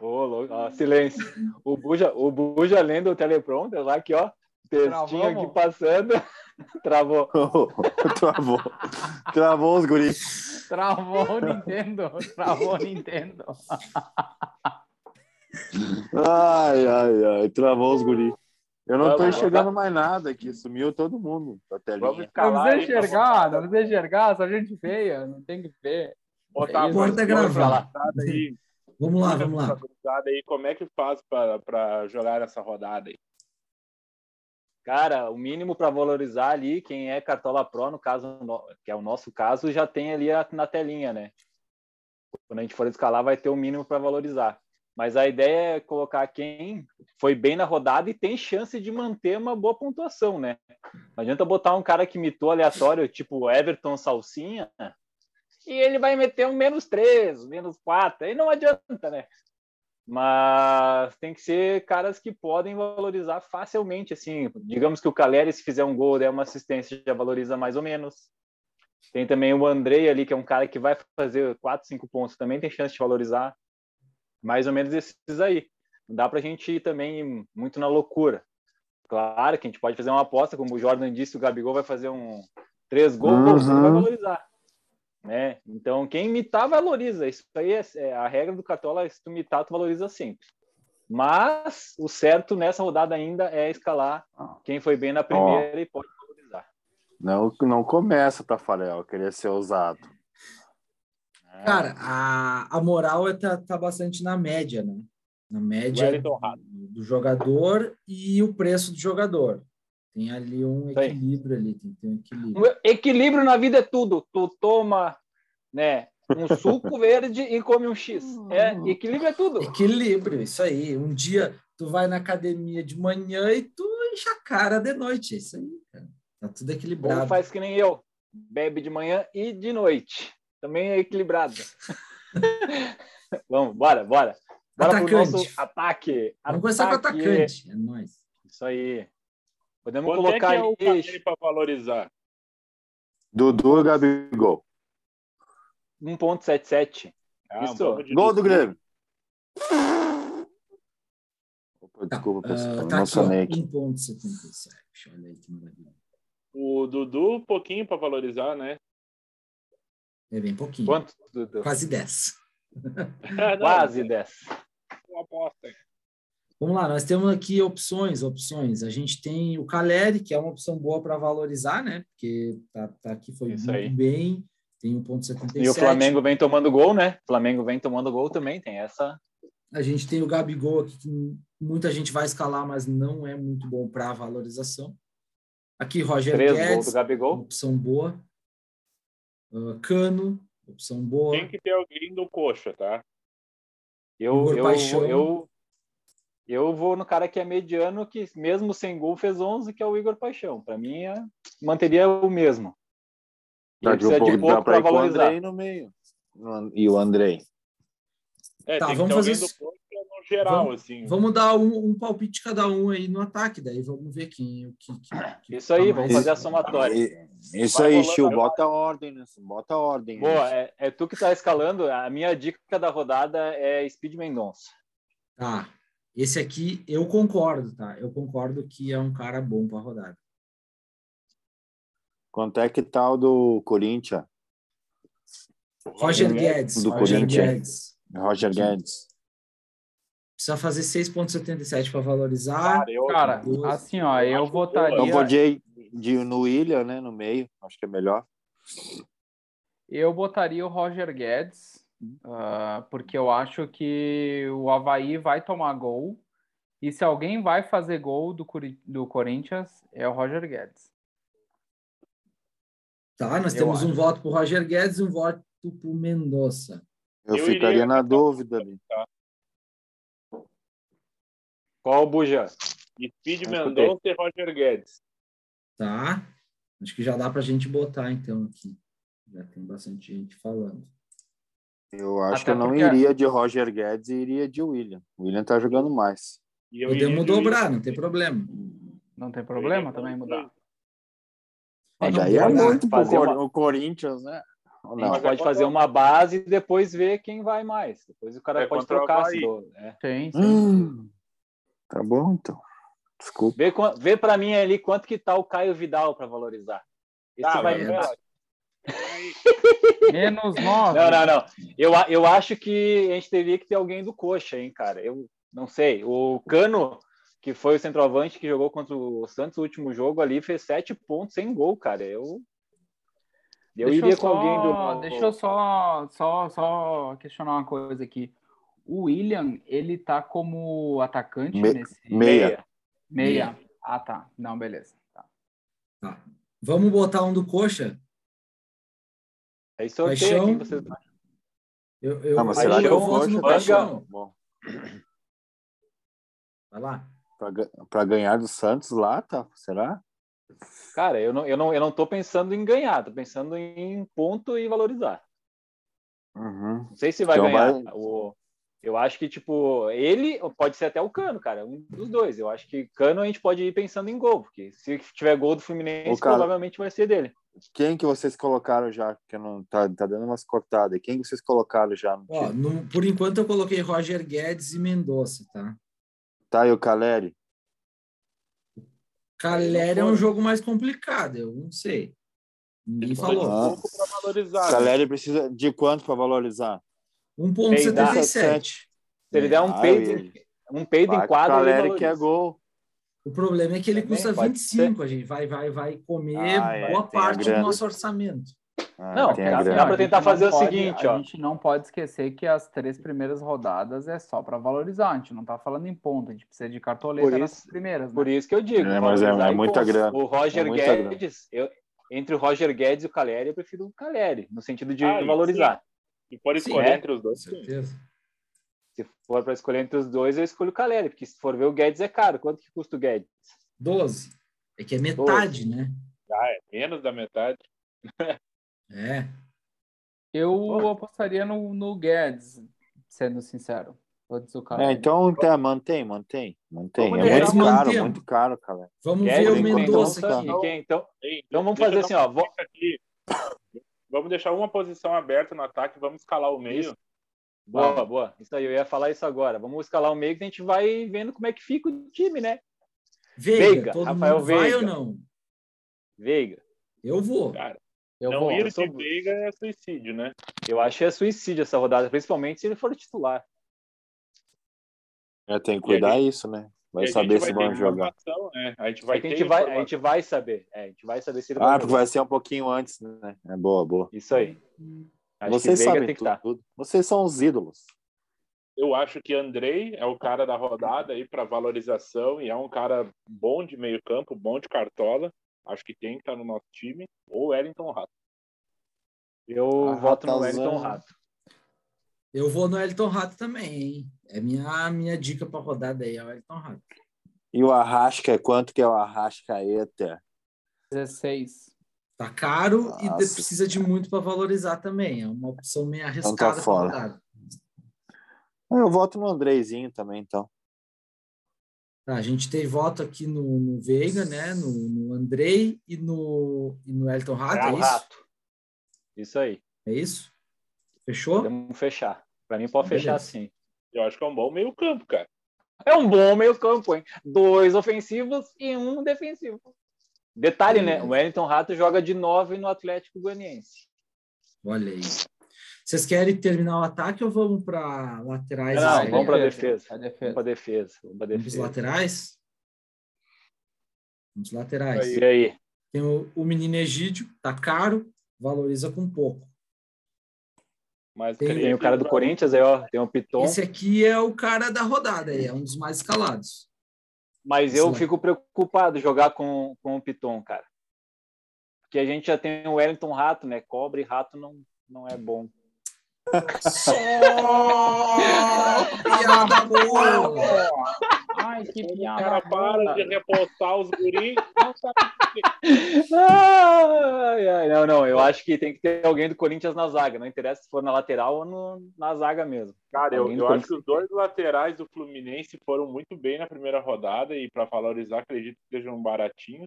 Ó, silêncio. O Buja, o Buja lendo o teleprompter lá aqui, ó. Textinho Travamos. aqui passando. Travou. Travou. Travou os guris. Travou o Nintendo. Travou o Nintendo. Ai, ai, ai. Travou os guris. Eu não tô Vamos, enxergando mais nada aqui. Sumiu todo mundo da Vamos. Não precisa enxergar, não precisa enxergar, só gente feia, não tem que ver. Botar É a gravar. gurizada aí. Vamos lá, vamos lá. Aí, Como é que faz para jogar essa rodada aí? Cara, o mínimo para valorizar ali, quem é Cartola Pro, no caso, que é o nosso caso, já tem ali na telinha, né? Quando a gente for escalar, vai ter o mínimo para valorizar. Mas a ideia é colocar quem foi bem na rodada e tem chance de manter uma boa pontuação, né? Não adianta botar um cara que imitou aleatório, tipo Everton Salsinha, e ele vai meter um menos 3, menos 4. Aí não adianta, né? Mas tem que ser caras que podem valorizar facilmente, assim. Digamos que o Caleri, se fizer um gol, der uma assistência, já valoriza mais ou menos. Tem também o Andrei ali, que é um cara que vai fazer 4, 5 pontos, também tem chance de valorizar. Mais ou menos esses aí. Não dá pra gente ir também muito na loucura. Claro que a gente pode fazer uma aposta, como o Jordan disse, o Gabigol vai fazer um três gols, Uhum. vai valorizar. Né? Então, quem imitar, valoriza. Isso aí é, é a regra do Cartola, se tu imitar, tu valoriza sempre. Mas o certo nessa rodada ainda é escalar quem foi bem na primeira e pode valorizar. Não, não começa, Tafarel, querer ser ousado. Cara, a, a moral é tá, tá bastante na média, né? Na média Wellington Rato. do jogador e o preço do jogador. Tem ali um equilíbrio ali, tem que ter um equilíbrio. Equilíbrio na vida é tudo. Tu toma, né, um suco verde e come um X. É, equilíbrio é tudo. Equilíbrio, isso aí. Um dia tu vai na academia de manhã e tu enche a cara de noite. É isso aí, cara. Tá tudo Ou equilibrado. faz que nem eu. Bebe de manhã e de noite. Também é equilibrado. Vamos, bora, bora. Bora pro Atacante. nosso ataque. Vamos começar com o Ataque. atacante. É nóis. Isso aí. Podemos Quanto é que colocar é o aí. Caleri para valorizar? Dudu e Gabigol. 1.77. Ah, Isso. um Gol do Dudu. Grêmio. Opa, desculpa, Ah, pessoal. tá aqui, ó, emocionei aqui. 1.77. Olha aí que maravilha. O Dudu, um pouquinho para valorizar, né? É bem pouquinho. Quanto, Dudu? Quase 10. Ah, não, Quase 10. Uma aposta. Vamos lá, nós temos aqui opções, opções. A gente tem o Caleri, que é uma opção boa para valorizar, né? Porque tá, tá aqui, foi Isso muito aí. bem, tem 1,77. E o Flamengo vem tomando gol, né? O Flamengo vem tomando gol também, tem essa. A gente tem o Gabigol aqui, que muita gente vai escalar, mas não é muito bom para valorização. Aqui, Roger Três gols Guedes, do Gabigol. opção boa. Ah, Cano, opção boa. Tem que ter alguém do coxa, tá? Eu, Igor eu, Paixão. eu, eu vou no cara que é mediano, que mesmo sem gol fez 11, que é o Igor Paixão. Para mim, é- manteria o mesmo. E Tá, precisa de pouco pra para com o valorizar. Andrei no meio. E o Andrei. É, Tá, tem vamos que ter fazer isso. geral, Vamos- assim. Vamos dar um, um palpite cada um aí no ataque, daí vamos ver quem. o Que, Isso aí, tá vamos fazer a somatória. E- Isso Vai aí, Chiu, agora. bota a ordem, né? Bota a ordem. Boa, né? é, é tu que tá escalando. A minha dica da rodada é Speed Mendonça. Tá. Esse aqui eu concordo, tá? Eu concordo que é um cara bom para rodada. Quanto é que tá o do Corinthians? Roger Guedes. do Roger Corinthians. Guedes. Roger Guedes. Precisa fazer 6,77 para valorizar. Cara, eu, Cara, assim, ó, eu votaria. Eu vou de, de, no William, né? No meio. Acho que é melhor. Eu botaria o Roger Guedes, ah, porque eu acho que o Havaí vai tomar gol. E se alguém vai fazer gol do, do Corinthians, é o Roger Guedes. Tá, nós Eu temos um acho. voto para Roger Guedes e um voto para o Mendonça. Eu, Eu ficaria iria- na dúvida ali. Qual o Buja? Speed Mendonça e Roger Guedes. Tá? Acho que já dá para a gente botar, então, aqui. Já tem bastante gente falando. Eu acho Até que eu não porque- iria de Roger Guedes e iria de William. O William tá jogando mais. E eu Podemos de dobrar, não tem problema. Não tem problema também mudar. Mas não daí é muito pro fazer Cor- uma- o Corinthians, né? Ou A gente pode fazer uma base e depois ver quem vai mais. Depois o cara É pode trocar. Se do- é. Sim, sim. Hum, tá bom, então. Desculpa. Vê, vê para mim ali quanto que tá o Caio Vidal para valorizar. Esse Tá, vai mas Menos 9. Não, não, não. Eu, eu acho que a gente teria que ter alguém do coxa, hein, cara. Eu não sei. O Cano, que foi o centroavante que jogou contra o Santos no último jogo ali, fez sete pontos sem gol, cara. Eu, eu Deixa iria eu com alguém só- do. Deixa eu só, só, só questionar uma coisa aqui. O William, ele tá como atacante Me- nesse. Meia. Meia. Ah, tá. Não, beleza. Tá. Tá. Vamos botar um do coxa? Aí sorteio Paixão. quem vocês Eu, eu, Ah, mas será que eu Coxa no Paixão. Vai lá. pra ganhar do Santos lá, tá? Será? Cara, eu não, eu, não, eu não tô pensando em ganhar, tô pensando em ponto e valorizar. Uhum. Não sei se vai Então ganhar. vai- O, eu acho que, tipo, ele pode ser até o Cano, cara. Um dos dois. Eu acho que Cano a gente pode ir pensando em gol, porque se tiver gol do Fluminense, cara- provavelmente vai ser dele. Quem que vocês colocaram já? Que não tá, tá dando umas cortadas. Quem que vocês colocaram já no Ó, no- por enquanto eu coloquei Roger Guedes e Mendonça, tá? Tá, e o Caleri? Caleri é um jogo mais complicado, eu não sei. Ninguém falou. Pouco pra valorizar. né? Caleri precisa de quanto para valorizar? 1,77. Se ele der um Ah, em- um peido Vai em quadro, ele Caleri que é gol. O problema é que ele Também custa pode 25, a gente vai, vai, vai comer Ah, é, boa a parte do nosso orçamento. Ah, Não, a dá- a gente tentar fazer o pode- seguinte, a ó. gente não pode esquecer que as três primeiras rodadas é só para valorizar. A gente não tá falando em ponto, a gente precisa de cartoleta Por nas isso- primeiras. Né? Por isso que eu digo. É, mas é- é e muita grana. O Roger É Guedes, eu, entre o Roger Guedes e o Caleri, eu prefiro o Caleri, no sentido de Ah, valorizar. Se for escolher é. entre os Com dois, sim. certeza. Se for para escolher entre os dois, eu escolho o Caleri, porque se for ver o Guedes é caro. Quanto que custa o Guedes? 12. É que é metade, né? Ah, é menos da metade. É. Eu apostaria no, no Guedes, sendo sincero. Vou dizer o cara. É, então tá, mantém, mantém, mantém. Vamos É muito caro, muito caro, cara. Vamos Guedes ver o e Mendonça Mendonça aqui. quem? Então, Ei, então vamos deixa fazer assim, ó. uma vo- dica aqui. vamos deixar uma posição aberta no ataque, vamos escalar o meio. Isso. Boa, boa. Isso aí, eu ia falar isso agora. Vamos escalar o meio que a gente vai vendo como é que fica o time, né? Veiga, Veiga, todo Rafael mundo vai Veiga. ou não? Veiga. Eu vou. Cara, Eu não vou. ir eu sou- de Veiga é suicídio, né? Eu acho que é suicídio essa rodada, principalmente se ele for titular. É, tem que cuidar isso, né? Vai saber gente se vai vão jogar. né? A gente Vai vai que a gente vai, a gente vai saber. É, a gente vai saber se ele Ah, vai porque vai ser um pouquinho antes, né? É boa, boa. Isso aí. Acho Vocês sabem tem que tudo, estar. tudo. Vocês são os ídolos. Eu acho que Andrei é o cara da rodada aí para valorização e é um cara bom de meio campo, bom de cartola. Acho que tem que estar no nosso time. Ou Wellington Rato. Eu Ah, voto no. Wellington Rato. Eu vou no Elton Rato também, hein? É minha, minha dica para rodada aí, é o Elton Rato. E o Arrasca, quanto que é o Arrascaeta? 16. Tá caro e Nossa. precisa de muito para valorizar também. É uma opção meio arriscada pra fora. rodada. Ah, Eu voto no Andreizinho também, então. Tá, a gente tem voto aqui no, no Veiga, né? No, no Andrei e no, e no Elton Rato, é o isso? Rato. Isso aí. É isso? Fechou? Podemos fechar. Para mim, pode fechar Beleza. sim. Eu acho que é um bom meio campo, cara. É um bom meio-campo, hein? Dois ofensivos e um defensivo. Detalhe, né? Beleza. O Wellington Rato joga de nove no Atlético Goianiense. Olha aí. Vocês querem terminar o ataque ou vamos para laterais? Não, não, vamos pra A defesa. defesa. Vamos para defesa. Vamos para Vamos defesa. laterais? Vamos laterais. E aí? Tem o, o menino Egídio, tá caro, valoriza com pouco. Mas Tem- Tem o cara do Corinthians aí, ó. Tem o Piton. Esse aqui é o cara da rodada, aí, é um dos mais escalados. Mas eu fico preocupado de jogar com, com o Piton, cara. Porque a gente já tem o Wellington Rato, né? Cobre e rato não, não é bom. Só piada boa! Ai, que O piada. cara para de repostar os guris, não sabe ai, não, não. Eu acho que tem que ter alguém do Corinthians na zaga. Não interessa se for na lateral ou no- na zaga mesmo. Cara, eu, Alguém eu acho que os dois laterais do Fluminense foram muito bem na primeira rodada e para valorizar, acredito que sejam baratinhos.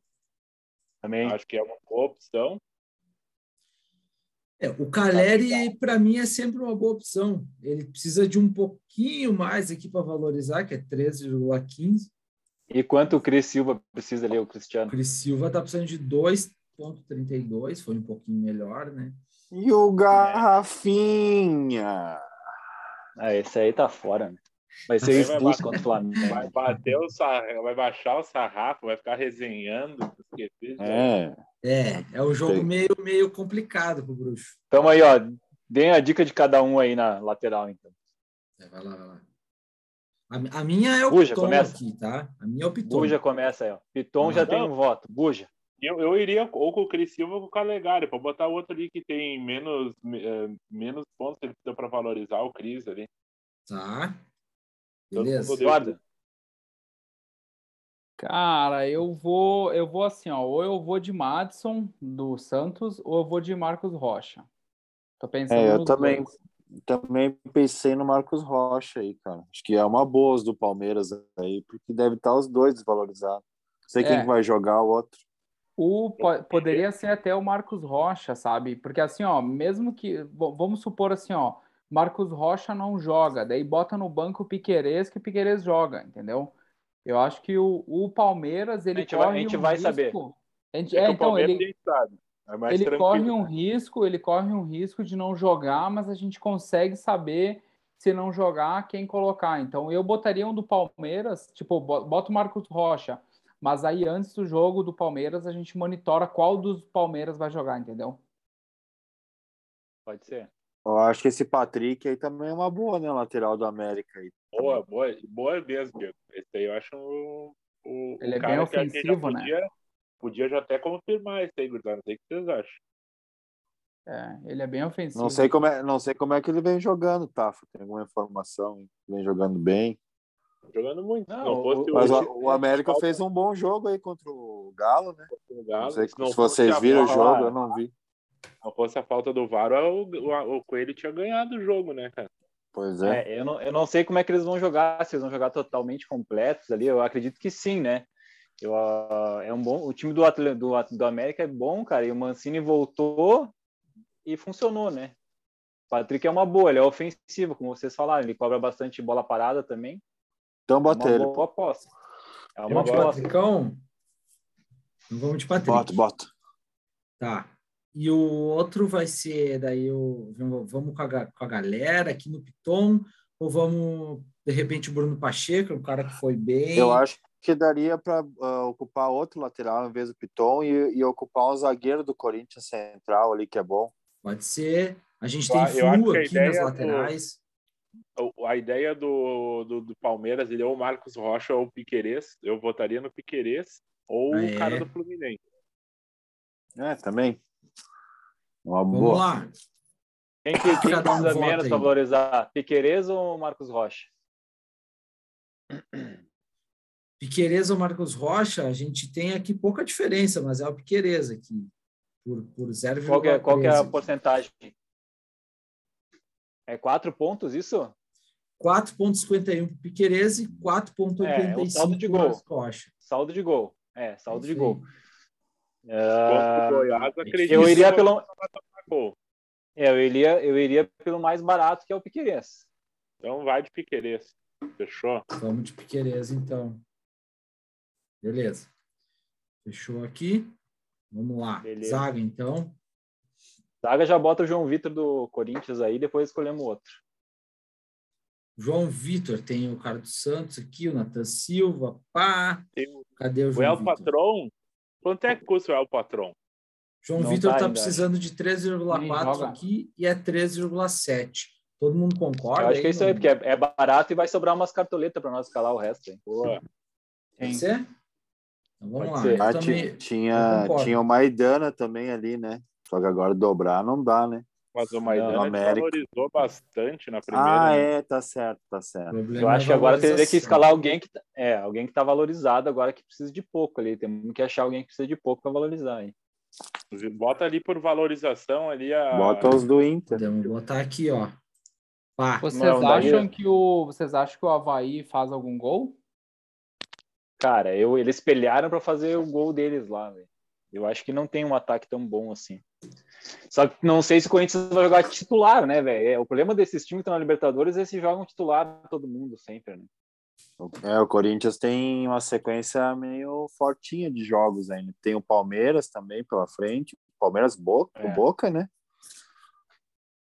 Também. Acho que é uma boa opção. É, o Caleri, para mim, é sempre uma boa opção. Ele precisa de um pouquinho mais aqui para valorizar, que é 13,15. E quanto o Cris Silva precisa ali, o O Cristiano? Cris Silva está precisando de 2,32, foi um pouquinho melhor, né? E o Garrafinha? Ah, esse aí tá fora, né? Vai ser expulso contra o Flamengo. Vai bater o sarra- vai baixar o sarrafo, vai ficar resenhando. esqueci, É. É, é um jogo meio, meio complicado pro Bruxo. Então aí, ó. Deem a dica de cada um aí na lateral, então. É, vai lá, vai lá. A, a minha é o Buja, Piton começa. aqui, tá? A minha é o Piton. Buja começa aí, ó. Piton já Não. tem um voto. Buja. Eu, eu iria ou com o Cris Silva ou com o Calegari, para botar outro ali que tem menos, eh, menos pontos que ele precisa para valorizar o Cris ali. Tá. Beleza. Eduardo. Cara, eu vou, eu vou assim, ó, ou eu vou de Madison do Santos, ou eu vou de Marcos Rocha. Tô pensando É, eu também. dois. Também pensei no Marcos Rocha aí, cara. Acho que é uma boa do Palmeiras aí, porque deve estar os dois desvalorizados. Não sei quem É. que vai jogar o outro. O, po- poderia ser até o Marcos Rocha, sabe? Porque assim, ó, mesmo que. Vamos supor assim, ó, Marcos Rocha não joga, daí bota no banco o Piquerez, que o Piquerez joga, entendeu? Eu acho que o, o Palmeiras, ele A gente vai- corre a gente um vai risco. saber. A gente- É, é, então, ele. É ele corre um né? risco, ele corre um risco de não jogar, mas a gente consegue saber se não jogar quem colocar. Então eu botaria um do Palmeiras, tipo, bo- bota o Marcos Rocha, mas aí antes do jogo do Palmeiras a gente monitora qual dos Palmeiras vai jogar, entendeu? Pode ser. Eu acho que esse Patrick aí também é uma boa, né? Lateral do América aí. Boa, boa, boa mesmo, Diego. Esse aí eu acho o, o, Ele o é bem ofensivo, já né? podia, Podia já até confirmar isso aí, gurizada. Não sei o que vocês acham. É, ele é bem ofensivo. Não sei como é, não sei como é que ele vem jogando, Tafa. Tem alguma informação? Vem jogando bem. Jogando muito. Não, não fosse o- Mas hoje, o, o América fez um bom jogo aí contra o Galo, né? o Galo, Não sei se se vocês viram o jogo, eu não vi. Não fosse a falta do VAR, o, o, o Coelho tinha ganhado o jogo, né, cara? Pois é. É, eu, não, eu não sei como é que eles vão jogar, se eles vão jogar totalmente completos ali. Eu acredito que sim, né? Eu, ah, é um bom, o time do, do, do América é bom, cara. E o Mancini voltou, e funcionou, né? O Patrick é uma boa, ele é ofensivo, como vocês falaram, ele cobra bastante bola parada também. Então É bota uma ele. boa aposta. É uma Vamos de boa aposta. Patricão? Então vamos de Patrick. Bota, bota. Tá. E o outro vai ser daí o vamos com a, com a galera aqui no Piton ou vamos de repente o Bruno Pacheco, um cara que foi bem. Eu acho que daria para ocupar outro lateral em vez do Piton e, e ocupar um zagueiro do Corinthians central ali que é bom. Pode ser. A gente tem acho que a Flu aqui nas ideia do- laterais. O- A ideia do, do, do Palmeiras, ele é o Marcos Rocha ou o Piquerez. Eu votaria no Piquerez ou Ah, o é? cara do Fluminense. É, também. Uma Vamos boa. lá. Quem que, quem um precisa menos aí. para valorizar? Piquerez ou Marcos Rocha? Piquerez ou Marcos Rocha, a gente tem aqui pouca diferença, mas é o Piquerez aqui. Por, por 0,13. Qual que, é, qual que é a porcentagem? É quatro pontos isso? 4,51 para o Piquerez e 4,85 É, o saldo de para o gol. Marcos Rocha. Saldo de gol. É, saldo de Isso gol. Contra Ah, o Goiás, eu iria pelo, gol. É, eu iria, eu iria pelo mais barato que é o Piquerez. Então vai de Piquerez. Fechou? Vamos de Piquerez, então. Beleza. Fechou aqui. Vamos lá. Beleza. Zaga, então. Zaga já bota o João Vitor do Corinthians aí, depois escolhemos outro. João Vitor, tem o Carlos Santos aqui, o Natan Silva, pá. Tem o Cadê o o João El Vitor? Patron. Quanto é que custa o El Patron? João Não Vitor tá está ainda. precisando de Nem 3,4 joga. aqui e é 3,7. Todo mundo concorda? Eu acho que é isso aí, não? porque é, é barato e vai sobrar umas cartoletas para nós escalar o resto. Hein? Boa. Pode ser? Então vamos Pode lá. ser. Ah, também- ti- tinha, tinha o Maidana também ali, né? Só que agora dobrar não dá, né? Mas o Maidana valorizou bastante na primeira. Ah, né? é, tá certo, tá certo. problema Eu é acho que agora teria que escalar alguém que tá- é alguém que está valorizado agora que precisa de pouco ali. Temos que achar alguém que precisa de pouco para valorizar. Hein? Bota ali por valorização ali a. Bota os do Inter. Podemos botar aqui, ó. Pá. Vocês Não, daí- acham que o vocês acham que o Havaí faz algum gol? Cara, eu, eles espelharam para fazer o gol deles lá. velho. Eu acho que não tem um ataque tão bom assim. Só que não sei se o Corinthians vai jogar titular, né, velho? É, o problema desses times que estão na Libertadores é se jogam titular todo mundo sempre, né? É, o Corinthians tem uma sequência meio fortinha de jogos ainda. Tem o Palmeiras também pela frente. Palmeiras Boca, É. Boca né?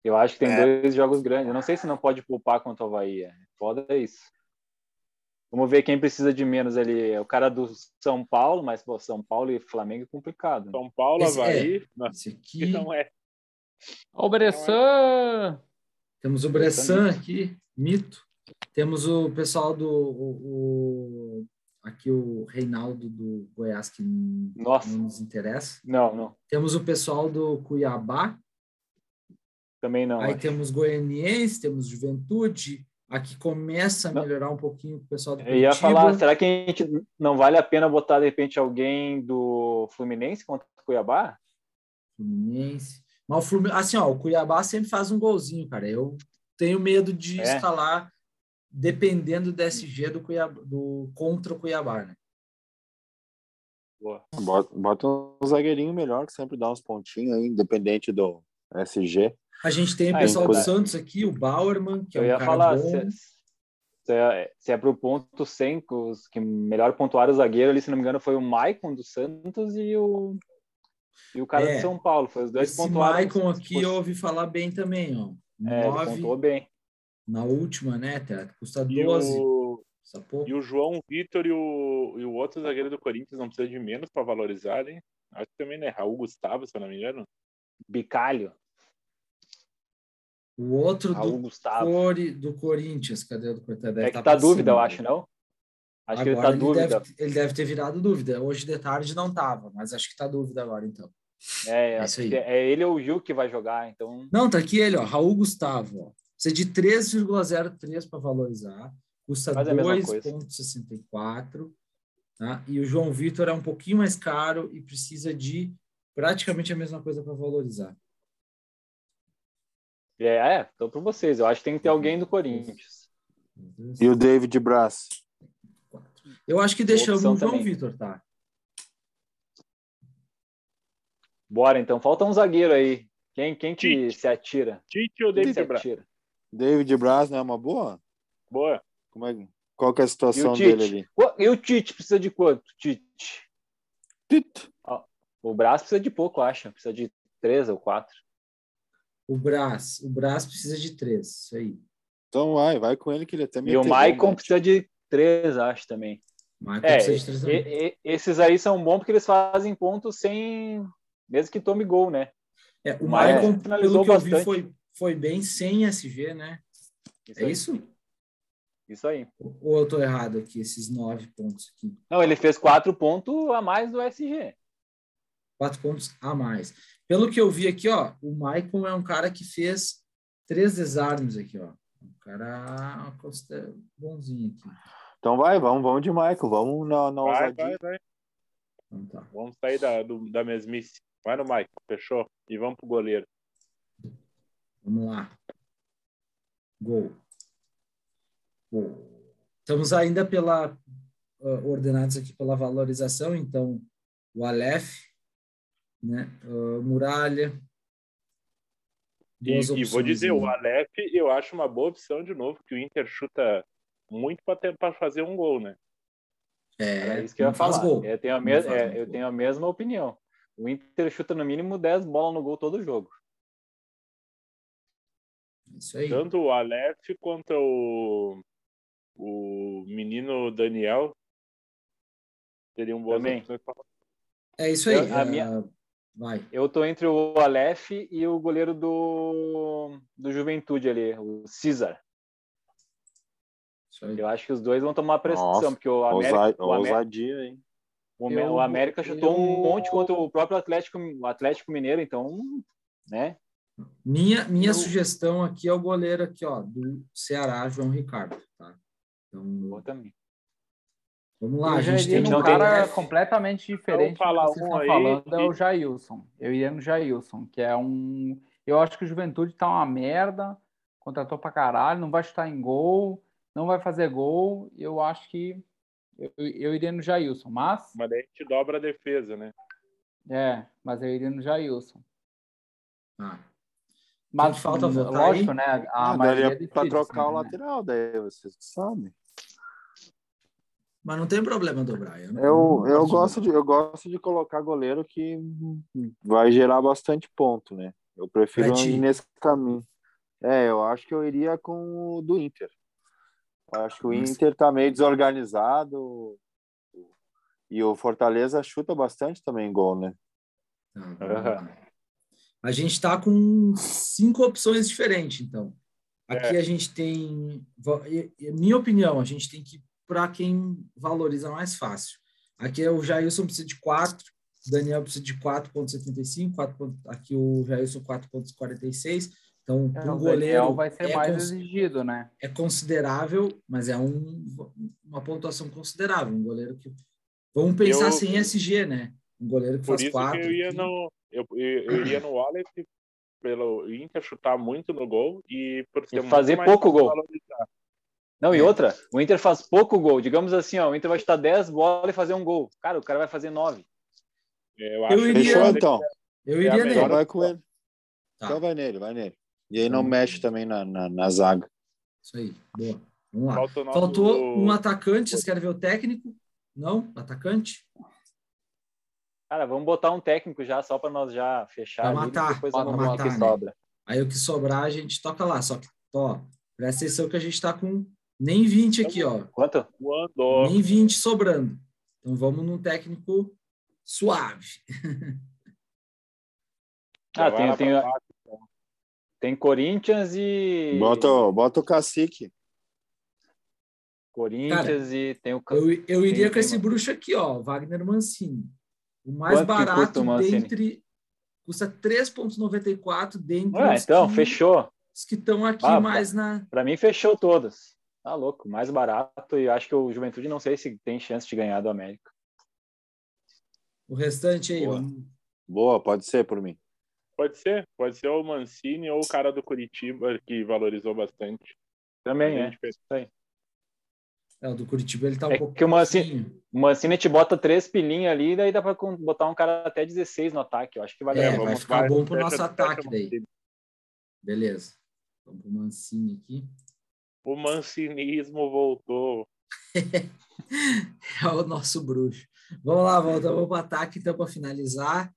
Eu acho que tem É. dois jogos grandes. Eu não sei se não pode poupar contra o Havaí. É. Foda é isso. Vamos ver quem precisa de menos ali. É o cara do São Paulo, mas pô, São Paulo e Flamengo é complicado. né? São Paulo, Esse- Havaí. Não, Esse que aqui. não é. Ô, Bressan! Temos o Bressan aqui, mito. Temos o pessoal do. O, o- aqui o Reinaldo do Goiás, que Nossa. não nos interessa. Não, não. Temos o pessoal do Cuiabá. Também não. aí acho. temos Goianiense, temos Juventude. Aqui começa a Não. melhorar um pouquinho o pessoal do Eu ia falar, será que a gente não vale a pena botar de repente alguém do Fluminense contra o Cuiabá? Fluminense. Mas o Fluminense, assim, ó, o Cuiabá sempre faz um golzinho, cara. Eu tenho medo de É? escalar dependendo do SG do Cuiabá, do contra o Cuiabá, né? Boa. Bota, bota um zagueirinho melhor, que sempre dá uns pontinhos aí, independente do SG. A gente tem o Ah, pessoal do Santos aqui, o Bauerman, que é Eu um ia cara falar, bom. se, se é, se é pro ponto 100, que os que melhor pontuaram o zagueiro ali, se não me engano, foi o Maicon do Santos e o, e o cara É. de São Paulo. Foi os dois Esse pontuaram. Maicon aqui eu ouvi falar bem também, ó. É, pontuou bem. Na última, né, Teto? Custa E 12. o, Essa pouco. e o João Vitor e o, e o outro zagueiro do Corinthians não precisa de menos para valorizar, hein? Acho que também, né? Raul Gustavo, se eu não me engano. Bicalho, O outro Raul do, Gustavo. Cori, do Corinthians, cadê o do Corinthians? É que tá tá dúvida, eu acho, não? Acho que ele Agora tá dúvida. Deve, ele deve ter virado dúvida. Hoje de tarde não tava, mas acho que tá dúvida agora, então. É, É é ele ou o Gil que vai jogar, então. Não, tá aqui ele, ó. Raul Gustavo, ó. Precisa de 3,03 para valorizar. Custa Quase a mesma coisa. 2,64. Tá? E o João Vitor é um pouquinho mais caro e precisa de praticamente a mesma coisa para valorizar. É, é, tô para vocês. Eu acho que tem que ter alguém do Corinthians. E o David Braz. Eu acho que deixamos o João. Vitor, tá? Bora, então. Falta um zagueiro aí. Quem, quem que Tite. se atira? Tite ou David se Braz? David Braz não é uma boa? Boa. Como é, qual que é a situação o dele ali? E o Tite precisa de quanto? Tite. Tite. O Brás precisa de pouco, acho. Precisa de três ou quatro. O Brás. O Brás precisa de três. Isso aí. Então vai, vai com ele que ele até E o Maicon né? precisa de três, acho também. Michael É, precisa de três e- e- esses aí são bons porque eles fazem pontos sem. Mesmo que tome gol, né? É, o Mas Michael, finalizou pelo que eu vi, bastante. foi, foi bem sem SG, né? Isso É aí. isso? Isso aí. Ou eu tô errado aqui, esses nove pontos aqui? Não, ele fez quatro pontos a mais do SG. Quatro pontos a mais. Pelo que eu vi aqui, ó, o Michael é um cara que fez três desarmes aqui, ó. Um cara bonzinho aqui. Então vai, vamos, vamos de Michael, vamos na, na Vai, ousadia. vai, vai. Então tá. Vamos sair da, do- da mesmice. Vai no Mike, fechou? E vamos pro goleiro. Vamos lá. Gol. Estamos ainda pela ah, ordenados aqui pela valorização, então o Aleph, né? ah, Muralha. E, e vou dizer, o Aleph eu acho uma boa opção de novo, que o Inter chuta muito para fazer um gol, né? Era É, isso que eu ia falar. gol. Eu tenho, a mes- é, eu tenho a mesma opinião. O Inter chuta no mínimo 10 bolas no gol todo jogo. Isso aí. Tanto o Aleph quanto o, o menino Daniel seriam boas Também. opções pra- É isso aí. Eu- a ah, minha- Vai. Eu tô entre o Aleph e o goleiro do, do Juventude ali, o César. Eu acho que os dois vão tomar pressão, Nossa, porque o América, Ousa- o América, ousadia, hein? o Eu- o América chutou eu- um monte contra o próprio Atlético, o Atlético Mineiro, então, né? Minha, minha Eu- sugestão aqui é o goleiro aqui, ó, do Ceará, João Ricardo, tá? Então, Eu também. vamos lá, eu a gente iria tem num não tem- cara completamente diferente do falar que vocês um estão aí falando, é o Jailson. Eu iria no Jailson, que é um... Eu acho que o Juventude tá uma merda, contratou pra caralho, não vai chutar em gol, não vai fazer gol, eu acho que eu, eu iria no Jailson, mas... Mas daí a gente dobra a defesa, né? É, mas eu iria no Jailson. Ah, Mas, falta votar lógico, aí? né? A Ah, maioria daria decide, pra trocar assim, o né? lateral, daí vocês sabem. mas não tem problema dobrar. Eu, não- Eu, não eu, gosto de, eu gosto de colocar goleiro que vai gerar bastante ponto, né? Eu prefiro ir nesse caminho. É, eu acho que eu iria com o do Inter. Eu acho que o. Inter tá meio desorganizado e o Fortaleza chuta bastante também gol, né? Tá, lá. A gente está com cinco opções diferentes, então. Aqui É. a gente tem, minha opinião, a gente tem que ir para quem valoriza mais fácil. Aqui é o Jailson precisa de 4, o Daniel precisa de 4,75, 4 ponto- aqui o Jailson 4,46. Então, É, um o goleiro vai ser é, mais exigido, né? é considerável, mas é um, uma pontuação considerável. Um goleiro que. Vamos pensar Eu- sem SG, né? Um goleiro que faz isso quatro. que eu ia no. Eu, eu, eu iria no Aleph pelo Inter chutar muito no gol e por ser muito fazer pouco gol. valorizar. Não, e outra, o Inter faz pouco gol. Digamos assim, ó, o Inter vai chutar 10 bolas e fazer um gol. Cara, o cara vai fazer 9. Eu, acho que iria- Fechou então? Eu É a iria nele. Então vai com ele. Tá. Então vai nele, vai nele. E aí não Então- mexe também na, na, na zaga. Isso aí. Boa. Vamos lá. Nosso- Faltou um atacante. Vocês querem ver o técnico? Não? Atacante? Cara, vamos botar um técnico já, só para nós já fechar. Pra ali, matar, depois pra matar, que né? sobra. Aí o que sobrar a gente toca lá. Só que, ó, presta atenção que a gente tá com nem 20 aqui, ó. Quanto? Quando Nem 20 sobrando. Então vamos num técnico suave. Ah, tem, tem, tem Corinthians e. Bota, o- bota o cacique. Corinthians e tem o. Eu, eu iria Tem- com esse bruxo aqui, ó, Wagner Mancini. O mais Quanto custa barato Mancini? dentre. Custa 3,94 dentre Ué, então, que, fechou. os que estão aqui Ah, mais na. Para mim, fechou todas. Tá louco, mais barato. E acho que o Juventude não sei se tem chance de ganhar do América. O restante aí, Boa. vamos- Boa, pode ser por mim. Pode ser, pode ser o Mancini ou o cara do Curitiba que valorizou bastante. Também, A é. gente fez- É, o do Curitiba ele tá um É pouco. que o Mancini te bota três pilinhas ali, daí dá pra con- botar um cara até 16 no ataque. Eu acho que vale É, a pena. vai ficar bom pro nosso ataque daí. Beleza. Vamos pro Mancini aqui. O mancinismo voltou. É o nosso bruxo. Vamos lá, voltamos para o ataque, então, para finalizar.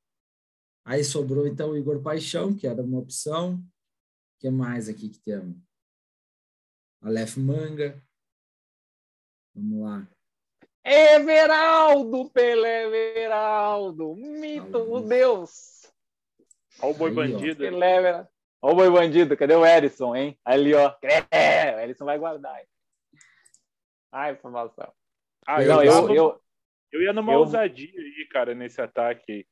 Aí sobrou, então, o Igor Paixão, que era uma opção. O que mais aqui que temos? Aleph Manga. Vamos lá. Everaldo Pelé Everaldo, mito, o Deus. Olha o boi Aí, bandido. Pelé Everaldo. Ó o boi bandido, cadê o Erisson, hein? Ali, ó. É, o Erisson vai guardar. hein? Ai, informação. Ah, Não, eu, eu, eu, eu, ia numa eu- ousadia aí, cara, nesse ataque.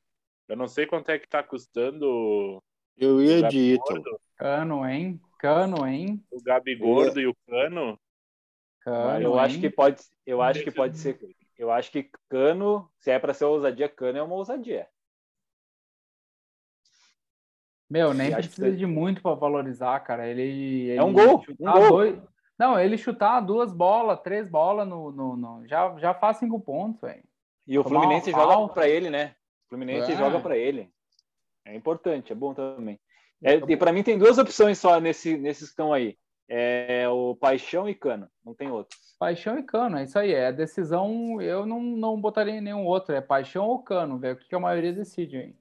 Eu não sei quanto é que tá custando Eu ia de Ítalo. Cano, hein? Cano, hein? o Gabi Gordo e o Cano. Cano, eu acho hein? que pode, eu acho que pode ser, eu acho que Cano, se é para ser ousadia, Cano é uma ousadia. Meu, nem acho que precisa foi- de muito para valorizar, cara. Ele, É um ele gol, um gol. dois- Não, ele chutar duas bolas, três bolas no, no, no- Já, já faz cinco pontos, velho. E o Tomar Fluminense joga para ele, né? O Fluminense É. joga para ele. É importante, é bom também. É, e para mim tem duas opções só nesse, nesses que estão aí. É o Paixão e Cano, não tem outros. Paixão e cano, é isso aí. É decisão, eu não, não botaria em nenhum outro. É paixão ou cano, velho. O que, a maioria decide, hein?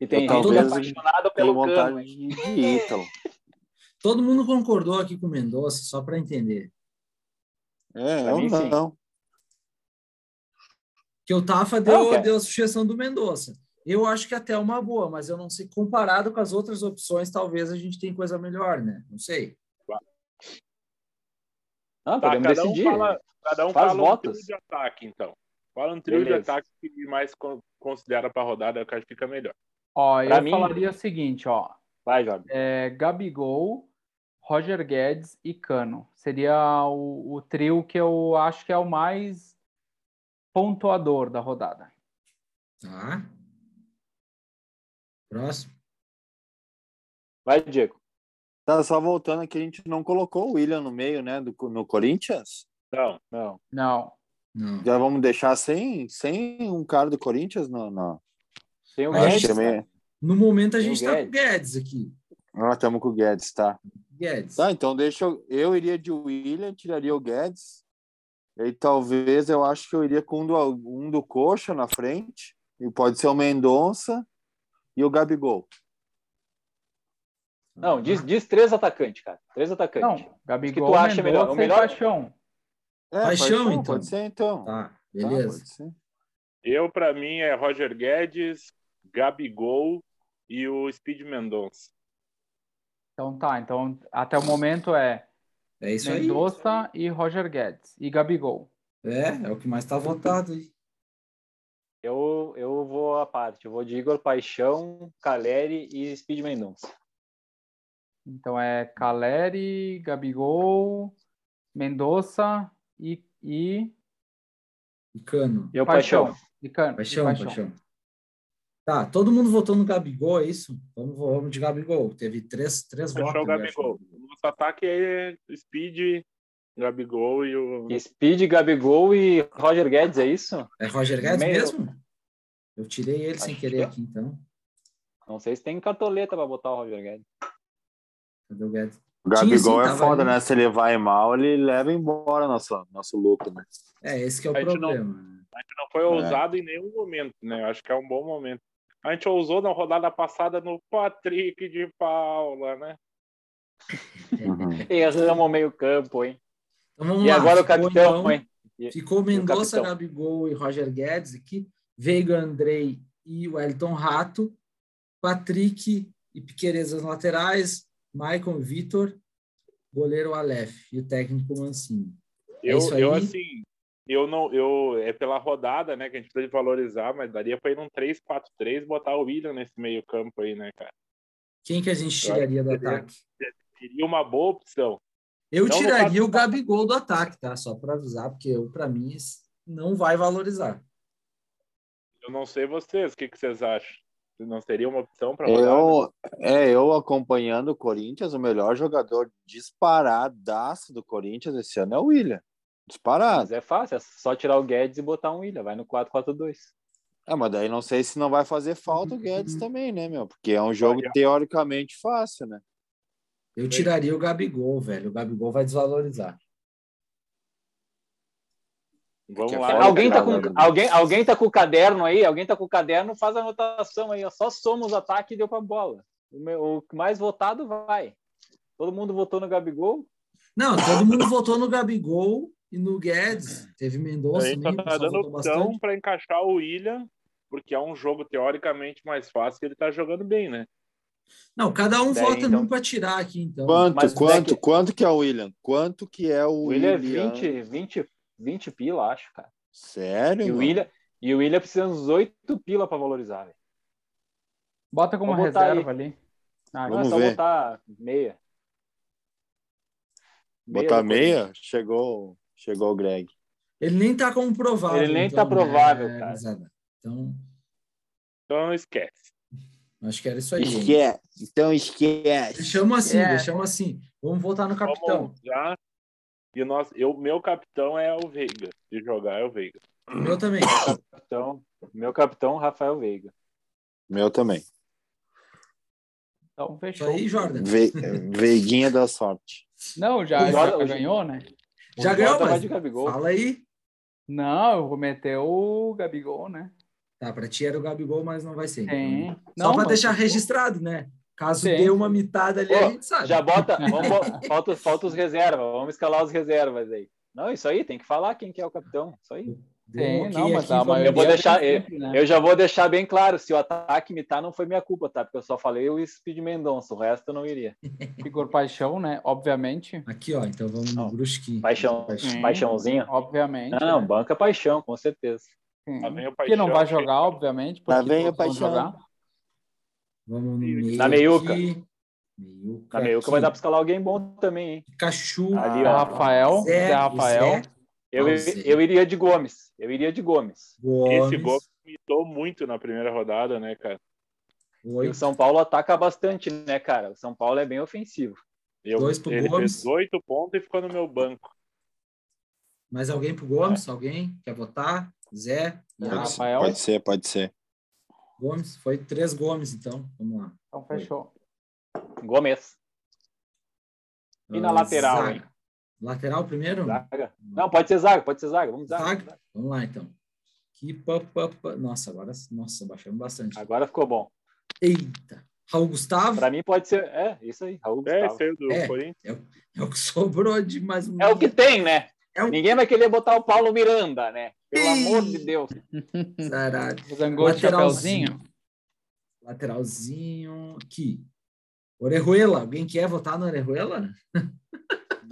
E tem Eu gente talvez apaixonada pelo Cano. de, Ítalo. Todo mundo concordou aqui com o Mendonça, só para entender. É, Pra eu mim, sim. não. Que o Tafa deu, Não, cara. deu a sugestão do Mendonça. Eu acho que até é uma boa, mas eu não sei, comparado com as outras opções, talvez a gente tenha coisa melhor, né? Não sei. Não, Tá, podemos cada um decidir. fala, cada um Faz fala um votos. trio de ataque, então. Fala um trio Beleza. de ataque que mais con- considera pra rodada, que eu acho que fica melhor. Ó, Pra eu mim- falaria o seguinte, ó. Vai, Jorge. É, Gabigol, Roger Guedes e Cano. Seria o, o trio que eu acho que é o mais pontuador da rodada. Tá? Próximo. Vai, Diego. Tá só voltando aqui, a gente não colocou o William no meio, né? Do, no Corinthians. Não, Não. Não. Já vamos deixar sem, sem um cara do Corinthians? Não, não. Tem o Guedes. também- cara. No momento a gente está com o Guedes. Aqui. Nós estamos com o Guedes, tá? Guedes. Tá, então deixa eu. Eu iria de William, tiraria o Guedes. E talvez eu acho que eu iria com um do, um do Coxa na frente. E pode ser o Mendonça e o Gabigol. Não, diz, diz três atacantes, cara. Três atacantes. Não, Gabigol, tu acha melhor? O melhor- Paixão. É, Paixão, então. Pode ser então. Tá, Tá, beleza. ser. eu, pra mim, é Roger Guedes, Gabigol e o Speed Mendonça. Então tá, então até o momento é É isso aí. Mendonça e Roger Guedes e Gabigol. É, é o que mais está votado aí. Eu, eu vou à parte. Eu vou de Igor Paixão, Caleri e Speed Mendonça. Então é Caleri, Gabigol, Mendonça e, e E Cano. E o Paixão. Paixão. E Cano, e Paixão, paixão. Tá, todo mundo votou no Gabigol, é isso? Vamos, vamos de Gabigol. Teve três, três Fechou votos. o eu acho. Gabigol. O nosso ataque é Speed, Gabigol e o. Speed, Gabigol e Roger Guedes, é isso? É Roger Guedes Meio- mesmo? Eu tirei ele sem Acho querer que aqui, então. Não sei se tem cartoleta para botar o Roger Guedes. Cadê o Guedes? O Gabigol sim, é foda, ali. né? Se ele vai mal, ele leva embora nosso, nosso lucro, né? É, esse que é o A gente não- problema. né? A gente não foi ousado em nenhum momento, né? Eu Acho que é um bom momento. A gente ousou na rodada passada no Patrick de Paula, né? Uhum. Erramos o meio campo, hein? Então vamos E lá. agora o capitão, então, hein? E- Ficou Mendonça? Gabigol e Roger Guedes aqui. Veiga, Andrei e Wellington Rato. Patrick e Piqueires nas laterais. Maicon Vitor. Goleiro Aleph. E o técnico Mancini. É Eu, isso eu assim, eu não, eu é pela rodada, né, que a gente precisa valorizar, mas daria para ir num 3-4-3 e botar o William nesse meio-campo aí, né, cara? Quem que a gente tiraria do seria- ataque? Seria uma boa opção. Eu Não tiraria o Gabigol do ataque, tá? Só para avisar, porque eu, para mim, não vai valorizar. Eu não sei vocês, o que, que vocês acham? Não seria uma opção para? Eu, é, eu acompanhando o Corinthians, o melhor jogador disparadaço do Corinthians esse ano é o William. Disparado. Mas é fácil, é só tirar o Guedes e botar um William. Vai no 4-4-2. Ah, mas daí não sei se não vai fazer falta o Guedes também, né, meu? Porque é um jogo teoricamente fácil, né? Eu tiraria o Gabigol, velho. O Gabigol vai desvalorizar. Vamos Que é lá. Alguém tá, com, alguém, alguém tá com o caderno aí? Alguém tá com o caderno? Faz a anotação aí. ó. Só soma os ataques e deu pra bola. O, meu- o mais votado vai. Todo mundo votou no Gabigol? Não, todo mundo votou no Gabigol e no Guedes. Teve A Mendonça gente tá dando opção bastante. para encaixar o William, porque é um jogo teoricamente mais fácil que ele tá jogando bem, né? Não, cada um Daí, vota então. num para tirar aqui, então. Quanto, Mas quanto, Beck- quanto que é o William? Quanto que é o O William é 20, 20, 20 pila, acho, cara. Sério? E o? William, e o William precisa uns 8 pila pra valorizar. velho. Bota como Vou botar reserva ali. Ah, Não é Vamos só ver. botar meia. Botar do meia? Chegou, chegou o Greg. Ele nem tá como provável. Ele nem então, tá provável, né, cara. Então, Então não esquece. acho que era isso aí. Esquece. Então esquece. Deixamos assim, É. deixamos assim. Vamos votar no capitão. Vamos já. E nós, eu, meu capitão é o Veiga. De jogar é o Veiga. O meu também. Capitão, meu capitão, Rafael Veiga. Meu também. Então fechou. aí, Jordan. Ve... Veiguinha da sorte. Não, já, O já Jordan- ganhou, né? Já O ganhou, mas de Gabigol. fala aí. Não, eu vou meter o Gabigol, né? Tá, pra ti era o Gabigol, mas não vai ser. então. Tem. Só Não, pra deixar registrado, né? Caso Tem. dê uma mitada ali, Pô, a gente sabe. Já bota. Vamos, falta, falta os reservas. Vamos escalar os reservas aí. Não, isso aí, tem que falar quem que é o capitão. Isso aí. Tem, Vamos não, mas maioria Eu vou deixar- sempre, né? Eu já vou deixar bem claro: se o ataque imitar, não foi minha culpa, tá? Porque eu só falei o Speed Mendonça, o resto eu não iria. Igor Paixão, né? Obviamente. Aqui, ó. Então vamos no. Brusquinho. Paixão, Sim. paixãozinho. Obviamente. Não, não, né? banca paixão, com certeza. Sim. O Que não Paixão, vai jogar, obviamente. Porque vem o Paixão. jogar. Vamos no meio. Na meiuca. aqui. Meiuca. Na meiuca aqui. vai dar pra escalar alguém bom também, hein? Pikachu. Ali, ó. Rafael. Zé, Rafael. Zé. Eu, eu iria de Gomes. Eu iria de Gomes. Gomes. Esse gol imitou muito na primeira rodada, né, cara? E o. São Paulo ataca bastante, né, cara? O São Paulo é bem ofensivo. Eu, Dois pro ele Gomes. fez oito pontos e ficou no meu banco. Mais alguém pro Gomes? Alguém quer votar? Zé? Iago? Rafael. Pode ser, pode ser. Gomes? Foi três Gomes, então. Vamos lá. Então fechou. Gomes. E na Ah, lateral, zaga. hein? Lateral primeiro? Zaga. Não, pode ser zaga, pode ser zaga. Vamos zaga. Zaga? Vamos lá, então. Que pa, pa, pa. Nossa, agora nossa, baixamos bastante. Agora ficou bom. Eita. Raul Gustavo Pra mim pode ser. É, isso aí, Raul É, Gustavo. saiu do É. Corinthians. é o que sobrou de mais um. É o que tem, né? É o- Ninguém vai querer botar o Paulo Miranda, né? Pelo Ih. amor de Deus. Caralho. Zangou de Lateralzinho. Aqui. Orejuela. Alguém quer votar no Orejuela?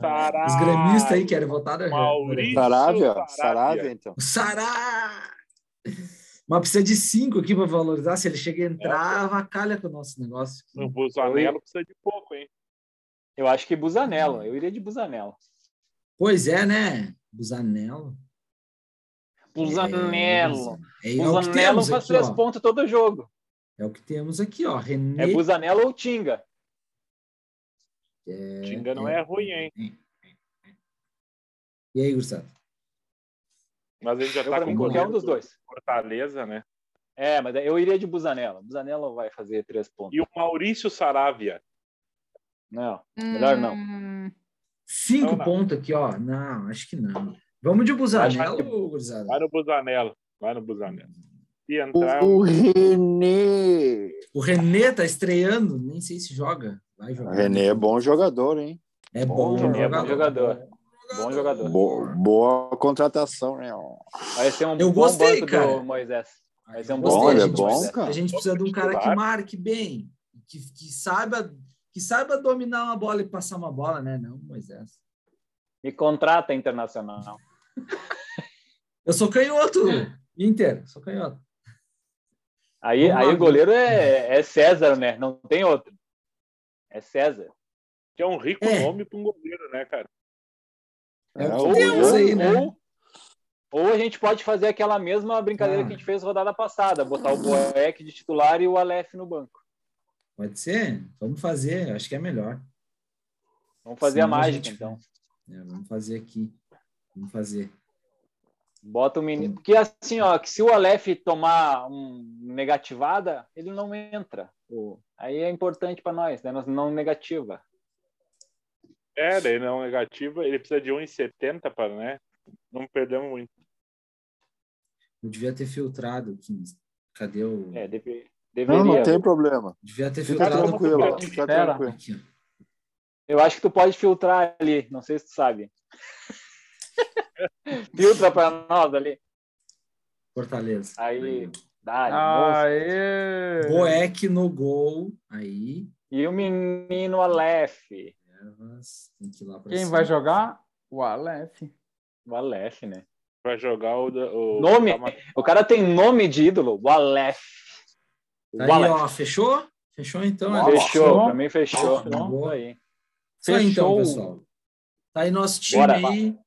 Caralho. Os gremistas aí querem votar no Maurício. Saravia? Saravia. Saravia, então. O Sará! Mas precisa de cinco aqui para valorizar. Se ele chega a entrar, avacalha com o nosso negócio. No Busanello precisa de pouco, hein? Eu acho que Busanello. Eu iria de Busanello. Pois é, né? Busanello. Busanello. É, é, o que Busanello temos faz aqui, três ó. pontos todo jogo. É o que temos aqui, ó. René. É Busanello ou Tinga. É, Tinga não é ruim, hein? E aí, Gustavo? Mas ele já Eu, tá com mim, qualquer um dos do dois. Fortaleza, né? É, mas eu iria de Busanello. Busanello vai fazer três pontos. E o Maurício Saravia. Não, melhor não. Cinco Não, pontos aqui, ó. Não, acho que não. Vamos de Busanello, gurizada? Vai no Busanello. Vai no Busanello. Se entrar, O René. O René tá estreando, nem sei se joga. Vai O jogar. René é bom jogador, hein? É Bom, bom, René é bom jogador. Bom jogador. Bo- boa contratação, né? Vai ser um Eu bom gostei, banco cara. do Moisés. Vai ser um bom do bom, cara. A gente precisa de um cara que marque bem, que, que saiba que saiba dominar uma bola e passar uma bola, né? Não, Moisés. Me contrata internacional. Eu sou canhoto, Inter, sou canhoto. Aí, Vamos aí lá, o goleiro é, é César, né? Não tem outro. É César. que é um rico É. nome para um goleiro, né, cara? É, É, ou, aí, né? ou, ou a gente pode fazer aquela mesma brincadeira Ah. que a gente fez rodada passada, botar o Boeck de titular e o Aleph no banco. Pode ser? Vamos fazer, acho que é melhor. Vamos fazer Senão a a mágica, gente- então. É, vamos fazer aqui. Vamos fazer. Bota o menino. Porque assim, ó, que se o Aleph tomar um negativada, ele não entra. Aí é importante para nós, né? Nós não negativa. É, daí não negativa, ele precisa de 1,70 para, né? Não perdemos muito. Eu devia ter filtrado. Cadê o. É, deve- deveria. não tem problema. Devia ter Fica filtrado. tranquilo, fica tranquilo. Eu acho que tu pode filtrar ali. Não sei se tu sabe. Filtra para nós ali. Fortaleza. Aí, dá. Aê! Boeck no gol. Aí. E o menino Aleph. Ervas, Tem que ir lá pra Quem cima. vai jogar? O Aleph. O Aleph, né? Vai jogar o. o Nome? O cara tem nome de ídolo. O Aleph. Tá aí, ó. Fechou? Fechou então, né? Fechou, mim fechou. Fechou. Isso aí. Isso aí, então, Fechou. pessoal. Tá aí nosso time Bora. aí.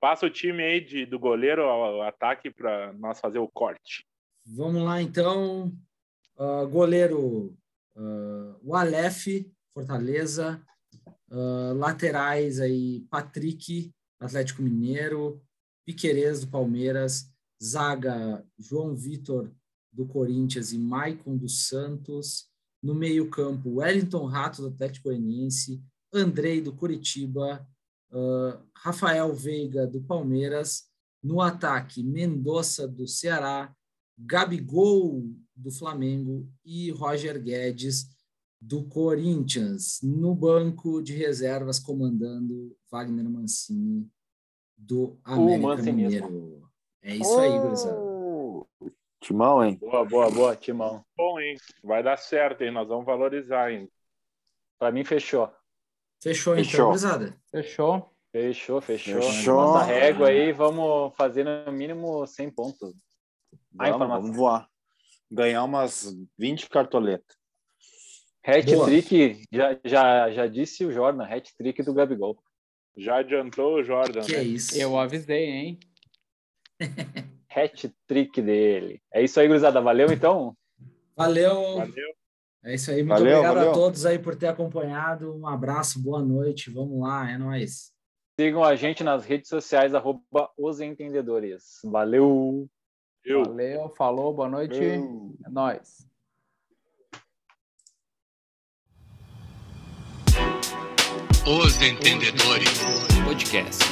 Passa o time aí de, do goleiro ao, ao ataque para nós fazer o corte. Vamos lá, então. Ah, goleiro, ah, o Aleph, Fortaleza. Ah, laterais aí, Patrick, Atlético Mineiro. Piquerez, do Palmeiras. Zaga, João Vitor, do Corinthians e Maicon dos Santos. No meio-campo, Wellington Rato, do Atlético Goianiense. Andrei, do Curitiba. ah, Rafael Veiga, do Palmeiras. No ataque, Mendonça, do Ceará. Gabigol do Flamengo e Roger Guedes do Corinthians. No banco de reservas, comandando Wagner Mancini do América. Mineiro. É isso aí, gurizada. Timão, hein? Boa, boa, boa, Timão. Bom, hein? Vai dar certo, hein? Nós vamos valorizar, hein? Pra mim fechou. Fechou, então, Fechou. Fechou? Fechou, fechou. Fechou. Nossa régua aí, vamos fazer no mínimo 100 pontos. Vamos, vamos voar. Ganhar umas 20 cartoletas. Hat-trick, já, já, já disse o Jordan, hat-trick do Gabigol. Já adiantou o Jordan, Que né? é isso. Eu avisei, hein? Hat-trick dele. É isso aí, gurizada. Valeu, então? Valeu. Valeu. É isso aí. Muito Valeu, obrigado valeu. a todos aí por ter acompanhado. Um abraço, boa noite. Vamos lá, é nóis. Sigam a gente nas redes sociais, arroba os entendedores. Valeu! Eu. Valeu, falou, boa noite. É nóis. Os Entendedores Podcast.